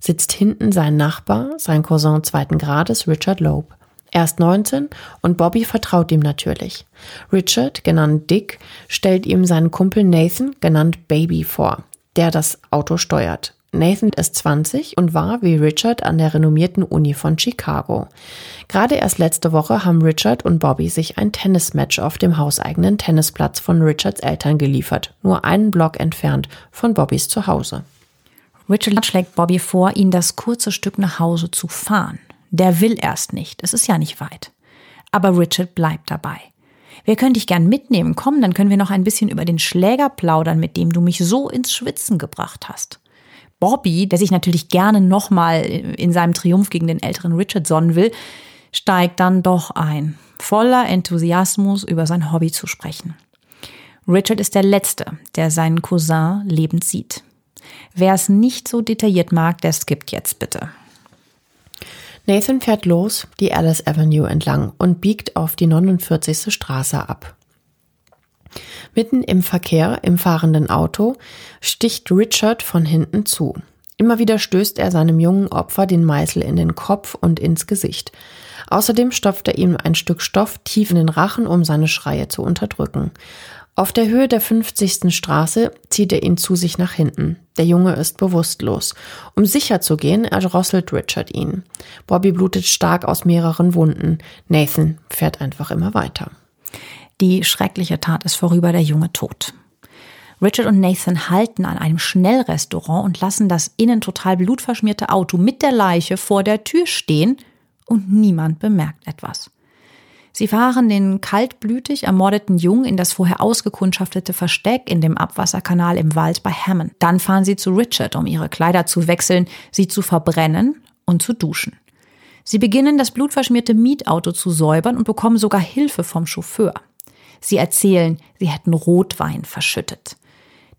sitzt hinten sein Nachbar, sein Cousin zweiten Grades, Richard Loeb. Er ist 19 und Bobby vertraut ihm natürlich. Richard, genannt Dick, stellt ihm seinen Kumpel Nathan, genannt Baby, vor, der das Auto steuert. Nathan ist 20 und war wie Richard an der renommierten Uni von Chicago. Gerade erst letzte Woche haben Richard und Bobby sich ein Tennismatch auf dem hauseigenen Tennisplatz von Richards Eltern geliefert, nur einen Block entfernt von Bobbys Zuhause. Richard schlägt Bobby vor, ihn das kurze Stück nach Hause zu fahren. Der will erst nicht, es ist ja nicht weit. Aber Richard bleibt dabei. Wir können dich gern mitnehmen, komm, dann können wir noch ein bisschen über den Schläger plaudern, mit dem du mich so ins Schwitzen gebracht hast. Bobby, der sich natürlich gerne nochmal in seinem Triumph gegen den älteren Richard sonnen will, steigt dann doch ein, voller Enthusiasmus über sein Hobby zu sprechen. Richard ist der Letzte, der seinen Cousin lebend sieht. Wer es nicht so detailliert mag, der skippt jetzt bitte. Nathan fährt los die Alice Avenue entlang und biegt auf die 49. Straße ab. Mitten im Verkehr, im fahrenden Auto, sticht Richard von hinten zu. Immer wieder stößt er seinem jungen Opfer den Meißel in den Kopf und ins Gesicht. Außerdem stopft er ihm ein Stück Stoff tief in den Rachen, um seine Schreie zu unterdrücken. Auf der Höhe der 50. Straße zieht er ihn zu sich nach hinten. Der Junge ist bewusstlos. Um sicher zu gehen, erdrosselt Richard ihn. Bobby blutet stark aus mehreren Wunden. Nathan fährt einfach immer weiter. Die schreckliche Tat ist vorüber, der Junge tot. Richard und Nathan halten an einem Schnellrestaurant und lassen das innen total blutverschmierte Auto mit der Leiche vor der Tür stehen und niemand bemerkt etwas. Sie fahren den kaltblütig ermordeten Jungen in das vorher ausgekundschaftete Versteck in dem Abwasserkanal im Wald bei Hammond. Dann fahren sie zu Richard, um ihre Kleider zu wechseln, sie zu verbrennen und zu duschen. Sie beginnen, das blutverschmierte Mietauto zu säubern und bekommen sogar Hilfe vom Chauffeur. Sie erzählen, sie hätten Rotwein verschüttet.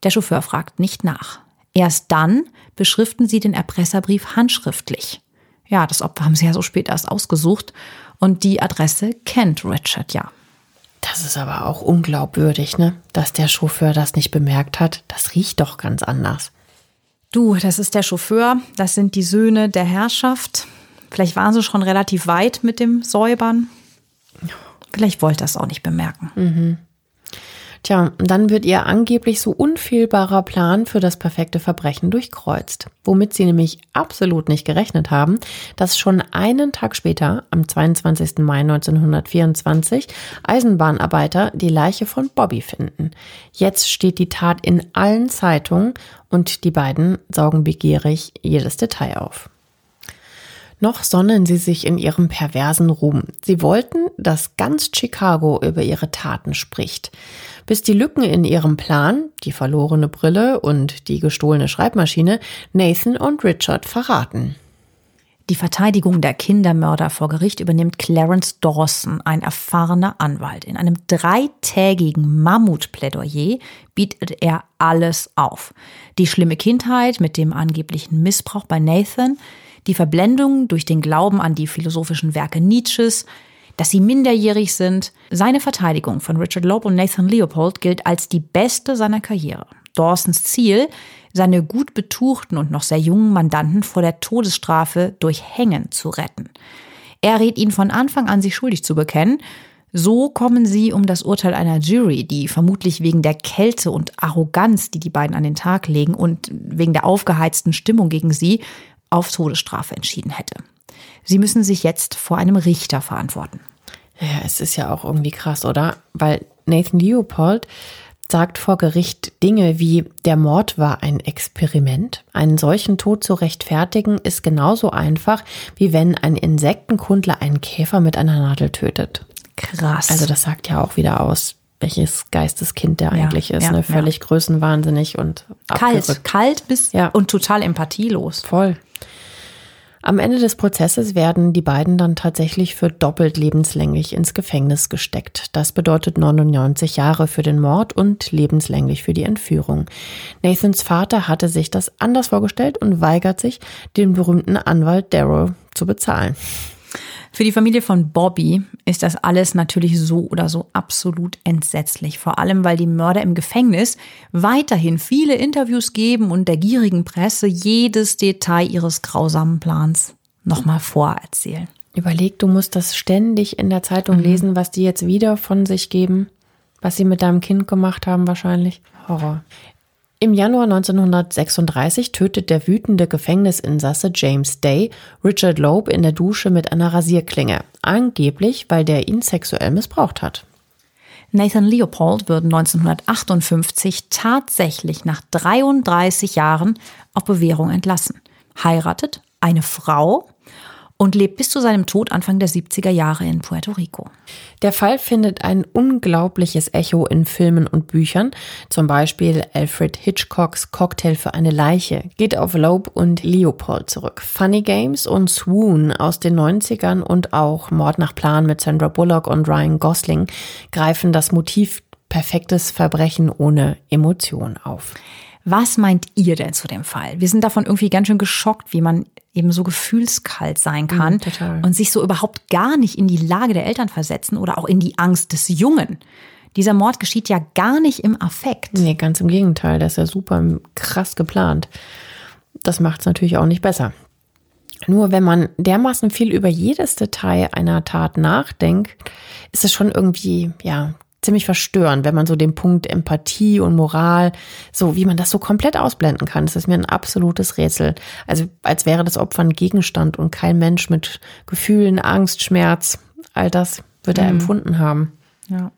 Der Chauffeur fragt nicht nach. Erst dann beschriften sie den Erpresserbrief handschriftlich. Ja, das Opfer haben sie ja so spät erst ausgesucht und die Adresse kennt Richard ja. Das ist aber auch unglaubwürdig, ne? Dass der Chauffeur das nicht bemerkt hat. Das riecht doch ganz anders. Du, das ist der Chauffeur, das sind die Söhne der Herrschaft. Vielleicht waren sie schon relativ weit mit dem Säubern. Vielleicht wollte er es auch nicht bemerken. Mhm. Tja, dann wird ihr angeblich so unfehlbarer Plan für das perfekte Verbrechen durchkreuzt. Womit sie nämlich absolut nicht gerechnet haben, dass schon einen Tag später, am 22. Mai 1924, Eisenbahnarbeiter die Leiche von Bobby finden. Jetzt steht die Tat in allen Zeitungen und die beiden saugen begierig jedes Detail auf. Noch sonnen sie sich in ihrem perversen Ruhm. Sie wollten, dass ganz Chicago über ihre Taten spricht. Bis die Lücken in ihrem Plan, die verlorene Brille und die gestohlene Schreibmaschine, Nathan und Richard verraten. Die Verteidigung der Kindermörder vor Gericht übernimmt Clarence Dawson, ein erfahrener Anwalt. In einem dreitägigen Mammutplädoyer bietet er alles auf. Die schlimme Kindheit mit dem angeblichen Missbrauch bei Nathan, die Verblendung durch den Glauben an die philosophischen Werke Nietzsches, dass sie minderjährig sind. Seine Verteidigung von Richard Loeb und Nathan Leopold gilt als die beste seiner Karriere. Dawsons Ziel, seine gut betuchten und noch sehr jungen Mandanten vor der Todesstrafe durch Hängen zu retten. Er rät ihnen von Anfang an, sich schuldig zu bekennen. So kommen sie um das Urteil einer Jury, die vermutlich wegen der Kälte und Arroganz, die die beiden an den Tag legen und wegen der aufgeheizten Stimmung gegen sie, auf Todesstrafe entschieden hätte. Sie müssen sich jetzt vor einem Richter verantworten. Ja, es ist ja auch irgendwie krass, oder? Weil Nathan Leopold sagt vor Gericht Dinge wie, der Mord war ein Experiment. Einen solchen Tod zu rechtfertigen ist genauso einfach, wie wenn ein Insektenkundler einen Käfer mit einer Nadel tötet. Krass. Also das sagt ja auch wieder aus, welches Geisteskind der eigentlich ist. ja, ne? Völlig größenwahnsinnig und Kalt, abgerückt. kalt bis Ja. und total empathielos. Voll. Am Ende des Prozesses werden die beiden dann tatsächlich für doppelt lebenslänglich ins Gefängnis gesteckt. Das bedeutet 99 Jahre für den Mord und lebenslänglich für die Entführung. Nathans Vater hatte sich das anders vorgestellt und weigert sich, den berühmten Anwalt Darrow zu bezahlen. Für die Familie von Bobby ist das alles natürlich so oder so absolut entsetzlich. Vor allem, weil die Mörder im Gefängnis weiterhin viele Interviews geben und der gierigen Presse jedes Detail ihres grausamen Plans nochmal vorerzählen. Überleg, du musst das ständig in der Zeitung lesen, was die jetzt wieder von sich geben, was sie mit deinem Kind gemacht haben wahrscheinlich. Horror. Im Januar 1936 tötet der wütende Gefängnisinsasse James Day Richard Loeb in der Dusche mit einer Rasierklinge, angeblich, weil der ihn sexuell missbraucht hat. Nathan Leopold wird 1958 tatsächlich nach 33 Jahren auf Bewährung entlassen, heiratet eine Frau und lebt bis zu seinem Tod Anfang der 70er Jahre in Puerto Rico. Der Fall findet ein unglaubliches Echo in Filmen und Büchern, zum Beispiel Alfred Hitchcocks Cocktail für eine Leiche, geht auf Loeb und Leopold zurück. Funny Games und Swoon aus den 90ern und auch Mord nach Plan mit Sandra Bullock und Ryan Gosling greifen das Motiv perfektes Verbrechen ohne Emotion auf. Was meint ihr denn zu dem Fall? Wir sind davon irgendwie ganz schön geschockt, wie man eben so gefühlskalt sein kann Mhm, und sich so überhaupt gar nicht in die Lage der Eltern versetzen oder auch in die Angst des Jungen. Dieser Mord geschieht ja gar nicht im Affekt. Nee, ganz im Gegenteil, das ist ja super krass geplant. Das macht es natürlich auch nicht besser. Nur wenn man dermaßen viel über jedes Detail einer Tat nachdenkt, ist es schon irgendwie, ja, ziemlich verstörend, wenn man so den Punkt Empathie und Moral, so wie man das so komplett ausblenden kann. Das ist mir ein absolutes Rätsel. Also als wäre das Opfer ein Gegenstand und kein Mensch mit Gefühlen, Angst, Schmerz, all das wird er empfunden haben. Ja.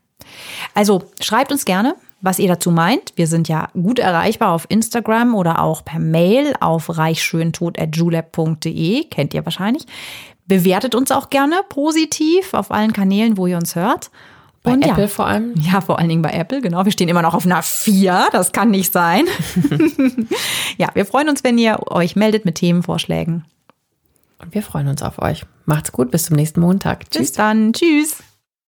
Also schreibt uns gerne, was ihr dazu meint. Wir sind ja gut erreichbar auf Instagram oder auch per Mail auf reichschöntod.julep.de, kennt ihr wahrscheinlich. Bewertet uns auch gerne positiv auf allen Kanälen, wo ihr uns hört. Bei Und Apple ja, vor allem. ja, vor allen Dingen bei Apple, genau. Wir stehen immer noch auf einer 4, das kann nicht sein. (laughs) ja, wir freuen uns, wenn ihr euch meldet mit Themenvorschlägen. Und wir freuen uns auf euch. Macht's gut, bis zum nächsten Montag. Bis dann, tschüss.